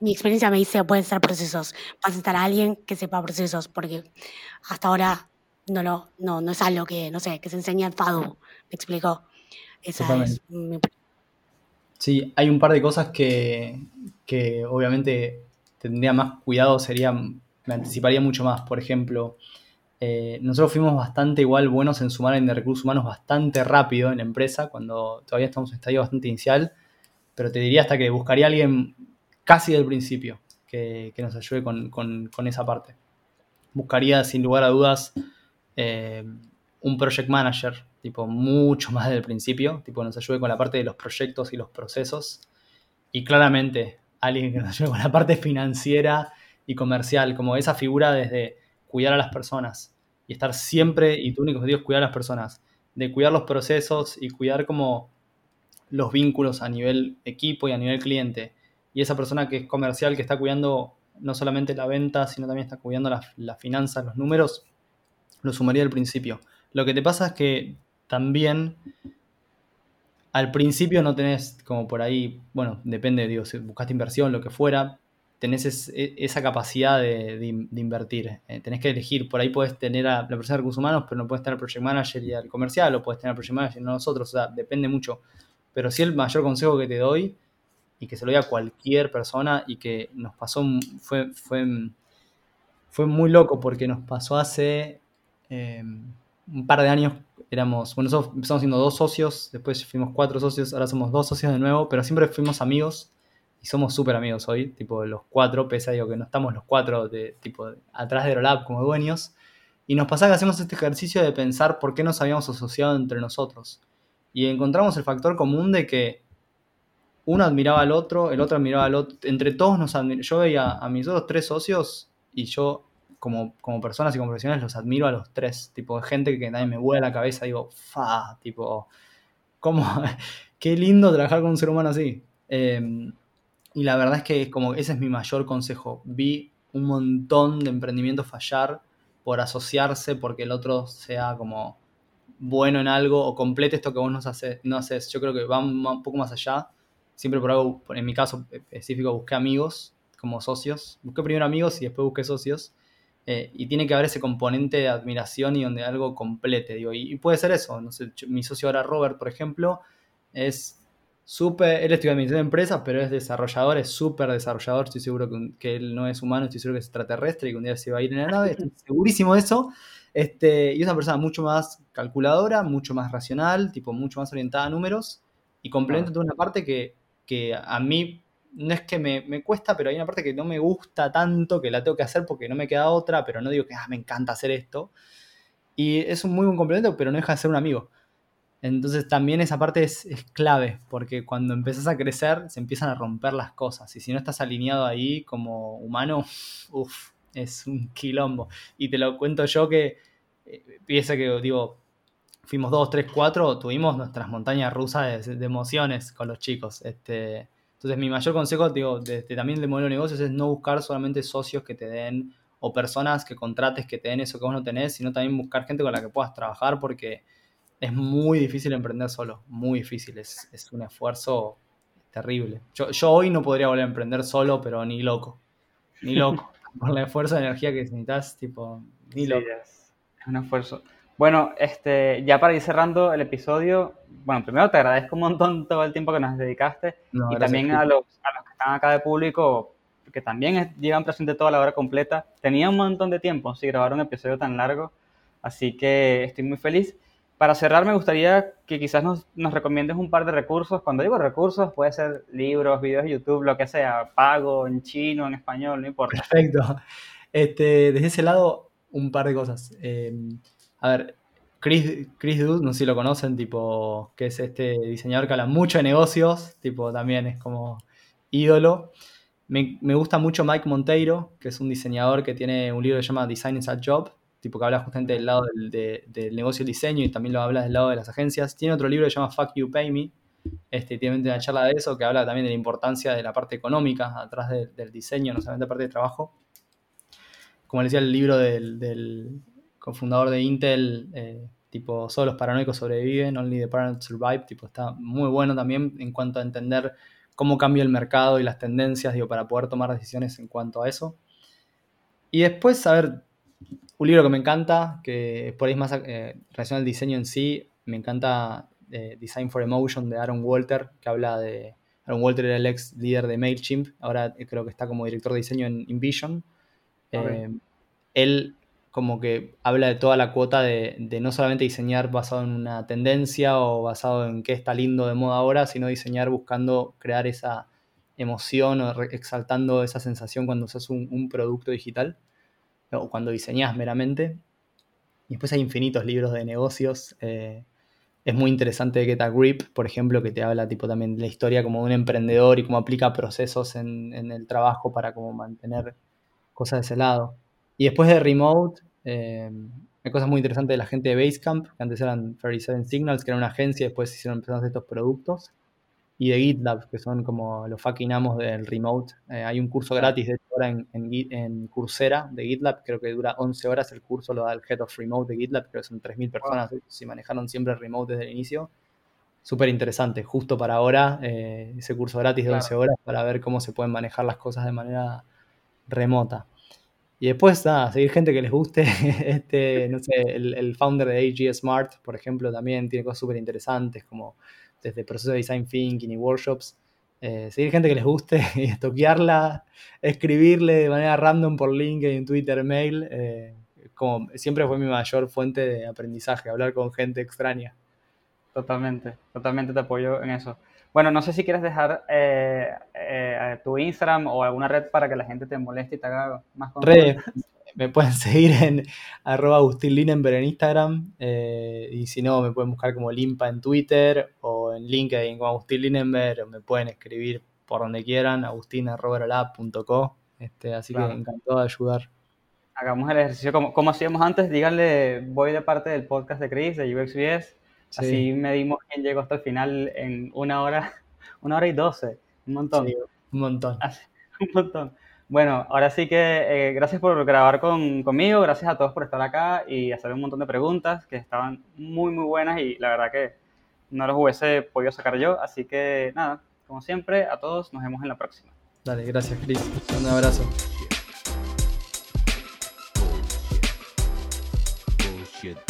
mi experiencia me dice pueden ser procesos. Vas a necesitar a alguien que sepa procesos, porque hasta ahora no, lo, no, no es algo que, no sé, que se enseña en FADU. ¿Me explico? Esa es mi Sí, hay un par de cosas que, que obviamente tendría más cuidado, sería, me anticiparía mucho más. Por ejemplo, eh, nosotros fuimos bastante igual buenos en sumar en recursos humanos bastante rápido en la empresa, cuando todavía estamos en estadio bastante inicial, pero te diría hasta que buscaría a alguien casi del principio que, que nos ayude con, con- con esa parte. Buscaría sin lugar a dudas eh, un project manager, tipo mucho más del principio, tipo nos ayude con la parte de los proyectos y los procesos. Y claramente alguien que nos ayude con la parte financiera y comercial, como esa figura desde cuidar a las personas y estar siempre, y tu único objetivo es cuidar a las personas, de cuidar los procesos y cuidar como los vínculos a nivel equipo y a nivel cliente. Y esa persona que es comercial, que está cuidando no solamente la venta, sino también está cuidando las, las finanzas, los números, lo sumaría al principio. Lo que te pasa es que también al principio no tenés como por ahí, bueno, depende, digo, si buscaste inversión, lo que fuera, tenés e- esa capacidad de, de in- de invertir. Eh, tenés que elegir, por ahí puedes tener a la persona de recursos humanos, pero no puedes tener al project manager y al comercial, o puedes tener al project manager y no nosotros, o sea, depende mucho. Pero sí el mayor consejo que te doy, y que se lo doy a cualquier persona, y que nos pasó, fue, fue, fue muy loco, porque nos pasó hace eh, un par de años éramos, bueno, nosotros empezamos siendo dos socios, después fuimos cuatro socios, ahora somos dos socios de nuevo, pero siempre fuimos amigos y somos súper amigos hoy, tipo los cuatro, pese a que no estamos los cuatro de, tipo, atrás de Rolab como dueños. Y nos pasa que hacemos este ejercicio de pensar por qué nos habíamos asociado entre nosotros. Y encontramos el factor común de que uno admiraba al otro, el otro admiraba al otro, entre todos nos admir- Yo veía a mis otros tres socios y yo como, como personas y como profesionales los admiro a los tres, tipo gente que también me vuela la cabeza, digo, fa, tipo, cómo, qué lindo trabajar con un ser humano así. Eh, y la verdad es que como ese es mi mayor consejo. Vi un montón de emprendimientos fallar por asociarse, porque el otro sea como bueno en algo o complete esto que vos no haces. No haces. Yo creo que va un un poco más allá. Siempre por algo, en mi caso específico, busqué amigos como socios. Busqué primero amigos y después busqué socios. Eh, y tiene que haber ese componente de admiración y donde algo complete, digo. Y, y puede ser eso. No sé, mi socio ahora, Robert, por ejemplo, es súper, él estudia administración de empresas, pero es desarrollador, es súper desarrollador, estoy seguro que, que él no es humano, estoy seguro que es extraterrestre y que un día se va a ir en la nave, estoy segurísimo de eso. Este, y es una persona mucho más calculadora, mucho más racional, tipo mucho más orientada a números y complementa toda una parte que, que a mí no es que me, me cuesta, pero hay una parte que no me gusta tanto, que la tengo que hacer porque no me queda otra, pero no digo que ah, me encanta hacer esto. Y es un muy buen complemento, pero no deja de ser un amigo. Entonces también esa parte es, es clave, porque cuando empiezas a crecer se empiezan a romper las cosas. Y si no estás alineado ahí como humano, uff, es un quilombo. Y te lo cuento yo que eh, piensa que, digo, fuimos dos, tres, cuatro, tuvimos nuestras montañas rusas de, de emociones con los chicos. Este, entonces mi mayor consejo, digo, desde también del modelo de negocios es no buscar solamente socios que te den o personas que contrates que te den eso que vos no tenés, sino también buscar gente con la que puedas trabajar porque es muy difícil emprender solo, muy difícil, es, es un esfuerzo terrible. Yo, yo hoy no podría volver a emprender solo, pero ni loco, ni loco. Por la fuerza de energía que necesitas, tipo, ni loco. es un esfuerzo. Bueno, este, ya para ir cerrando el episodio, bueno, primero te agradezco un montón todo el tiempo que nos dedicaste No, y también a los, a los que están acá de público, que también es- llevan presente toda la hora completa. Tenía un montón de tiempo, sí, grabar un episodio tan largo, así que estoy muy feliz. Para cerrar, me gustaría que quizás nos, nos recomiendes un par de recursos. Cuando digo recursos, puede ser libros, videos de YouTube, lo que sea, pago, en chino, en español, no importa. Perfecto. Este, desde ese lado, un par de cosas. Eh, a ver, Chris, Chris Dude, no sé si lo conocen, tipo, que es este diseñador que habla mucho de negocios, tipo, también es como ídolo. Me, me gusta mucho Mike Monteiro, que es un diseñador que tiene un libro que se llama Design is a Job, tipo que habla justamente del lado del, de- del negocio diseño y también lo habla del lado de las agencias. Tiene otro libro que se llama Fuck You Pay Me, este, tiene una charla de eso que habla también de la importancia de la parte económica atrás de- del diseño, no solamente la parte de trabajo. Como les decía, el libro del, del cofundador de Intel, eh, tipo, solo los paranoicos sobreviven, only the paranoid survive, tipo, está muy bueno también en cuanto a entender cómo cambia el mercado y las tendencias, digo, para poder tomar decisiones en cuanto a eso. Y después, a ver, un libro que me encanta, que por ahí es más eh, relacionado al diseño en sí, me encanta eh, Design for Emotion de Aaron Walter, que habla de... Aaron Walter era el ex líder de MailChimp, ahora creo que está como director de diseño en InVision. Eh, él como que habla de toda la cuota de, no solamente diseñar basado en una tendencia o basado en qué está lindo de moda ahora, sino diseñar buscando crear esa emoción o exaltando esa sensación cuando usas un, un producto digital o cuando diseñas meramente. Y después hay infinitos libros de negocios. Eh, es muy interesante Get a Grip, por ejemplo, que te habla tipo también de la historia como de un emprendedor y cómo aplica procesos en, en el trabajo para como mantener cosas de ese lado. Y después de Remote, eh, hay cosas muy interesantes de la gente de Basecamp, que antes eran 37 Signals, que era una agencia, y después hicieron empezaron a hacer estos productos. Y de GitLab, que son como los fucking amos del remote. Eh, hay un curso gratis de hecho ahora en, en, en, Coursera de GitLab, creo que dura 11 horas. El curso lo da el Head of Remote de GitLab, creo que son 3.000 personas, wow. si manejaron siempre remote desde el inicio. Súper interesante, justo para ahora, eh, ese curso gratis de claro. 11 horas para ver cómo se pueden manejar las cosas de manera remota. Y después, nada, seguir gente que les guste. Este, no sé, el, el founder de AG Smart, por ejemplo, también tiene cosas súper interesantes, como desde proceso de design thinking y workshops. Eh, seguir gente que les guste y escribirle de manera random por LinkedIn, Twitter, mail. Eh, como siempre fue mi mayor fuente de aprendizaje, hablar con gente extraña. Totalmente, totalmente te apoyo en eso. Bueno, no sé si quieres dejar eh, eh, tu Instagram o alguna red para que la gente te moleste y te haga más Red, me pueden seguir en arroba Agustín Linenberg en Instagram eh, y si no me pueden buscar como Limpa en Twitter o en LinkedIn como Agustín Linenberg o me pueden escribir por donde quieran agustin.co este, así claro. que encantado de ayudar. Hagamos el ejercicio como, como hacíamos antes, díganle voy de parte del podcast de Chris de UXBS Sí. Así medimos quién llegó hasta el final en una hora, una hora y doce. Un montón. Sí, un montón. Así, un montón. Bueno, ahora sí que eh, gracias por grabar con, conmigo, gracias a todos por estar acá y hacer un montón de preguntas que estaban muy, muy buenas y la verdad que no los hubiese podido sacar yo. Así que nada, como siempre, a todos nos vemos en la próxima. Dale, gracias, Chris. Un abrazo. Bullshit, bullshit.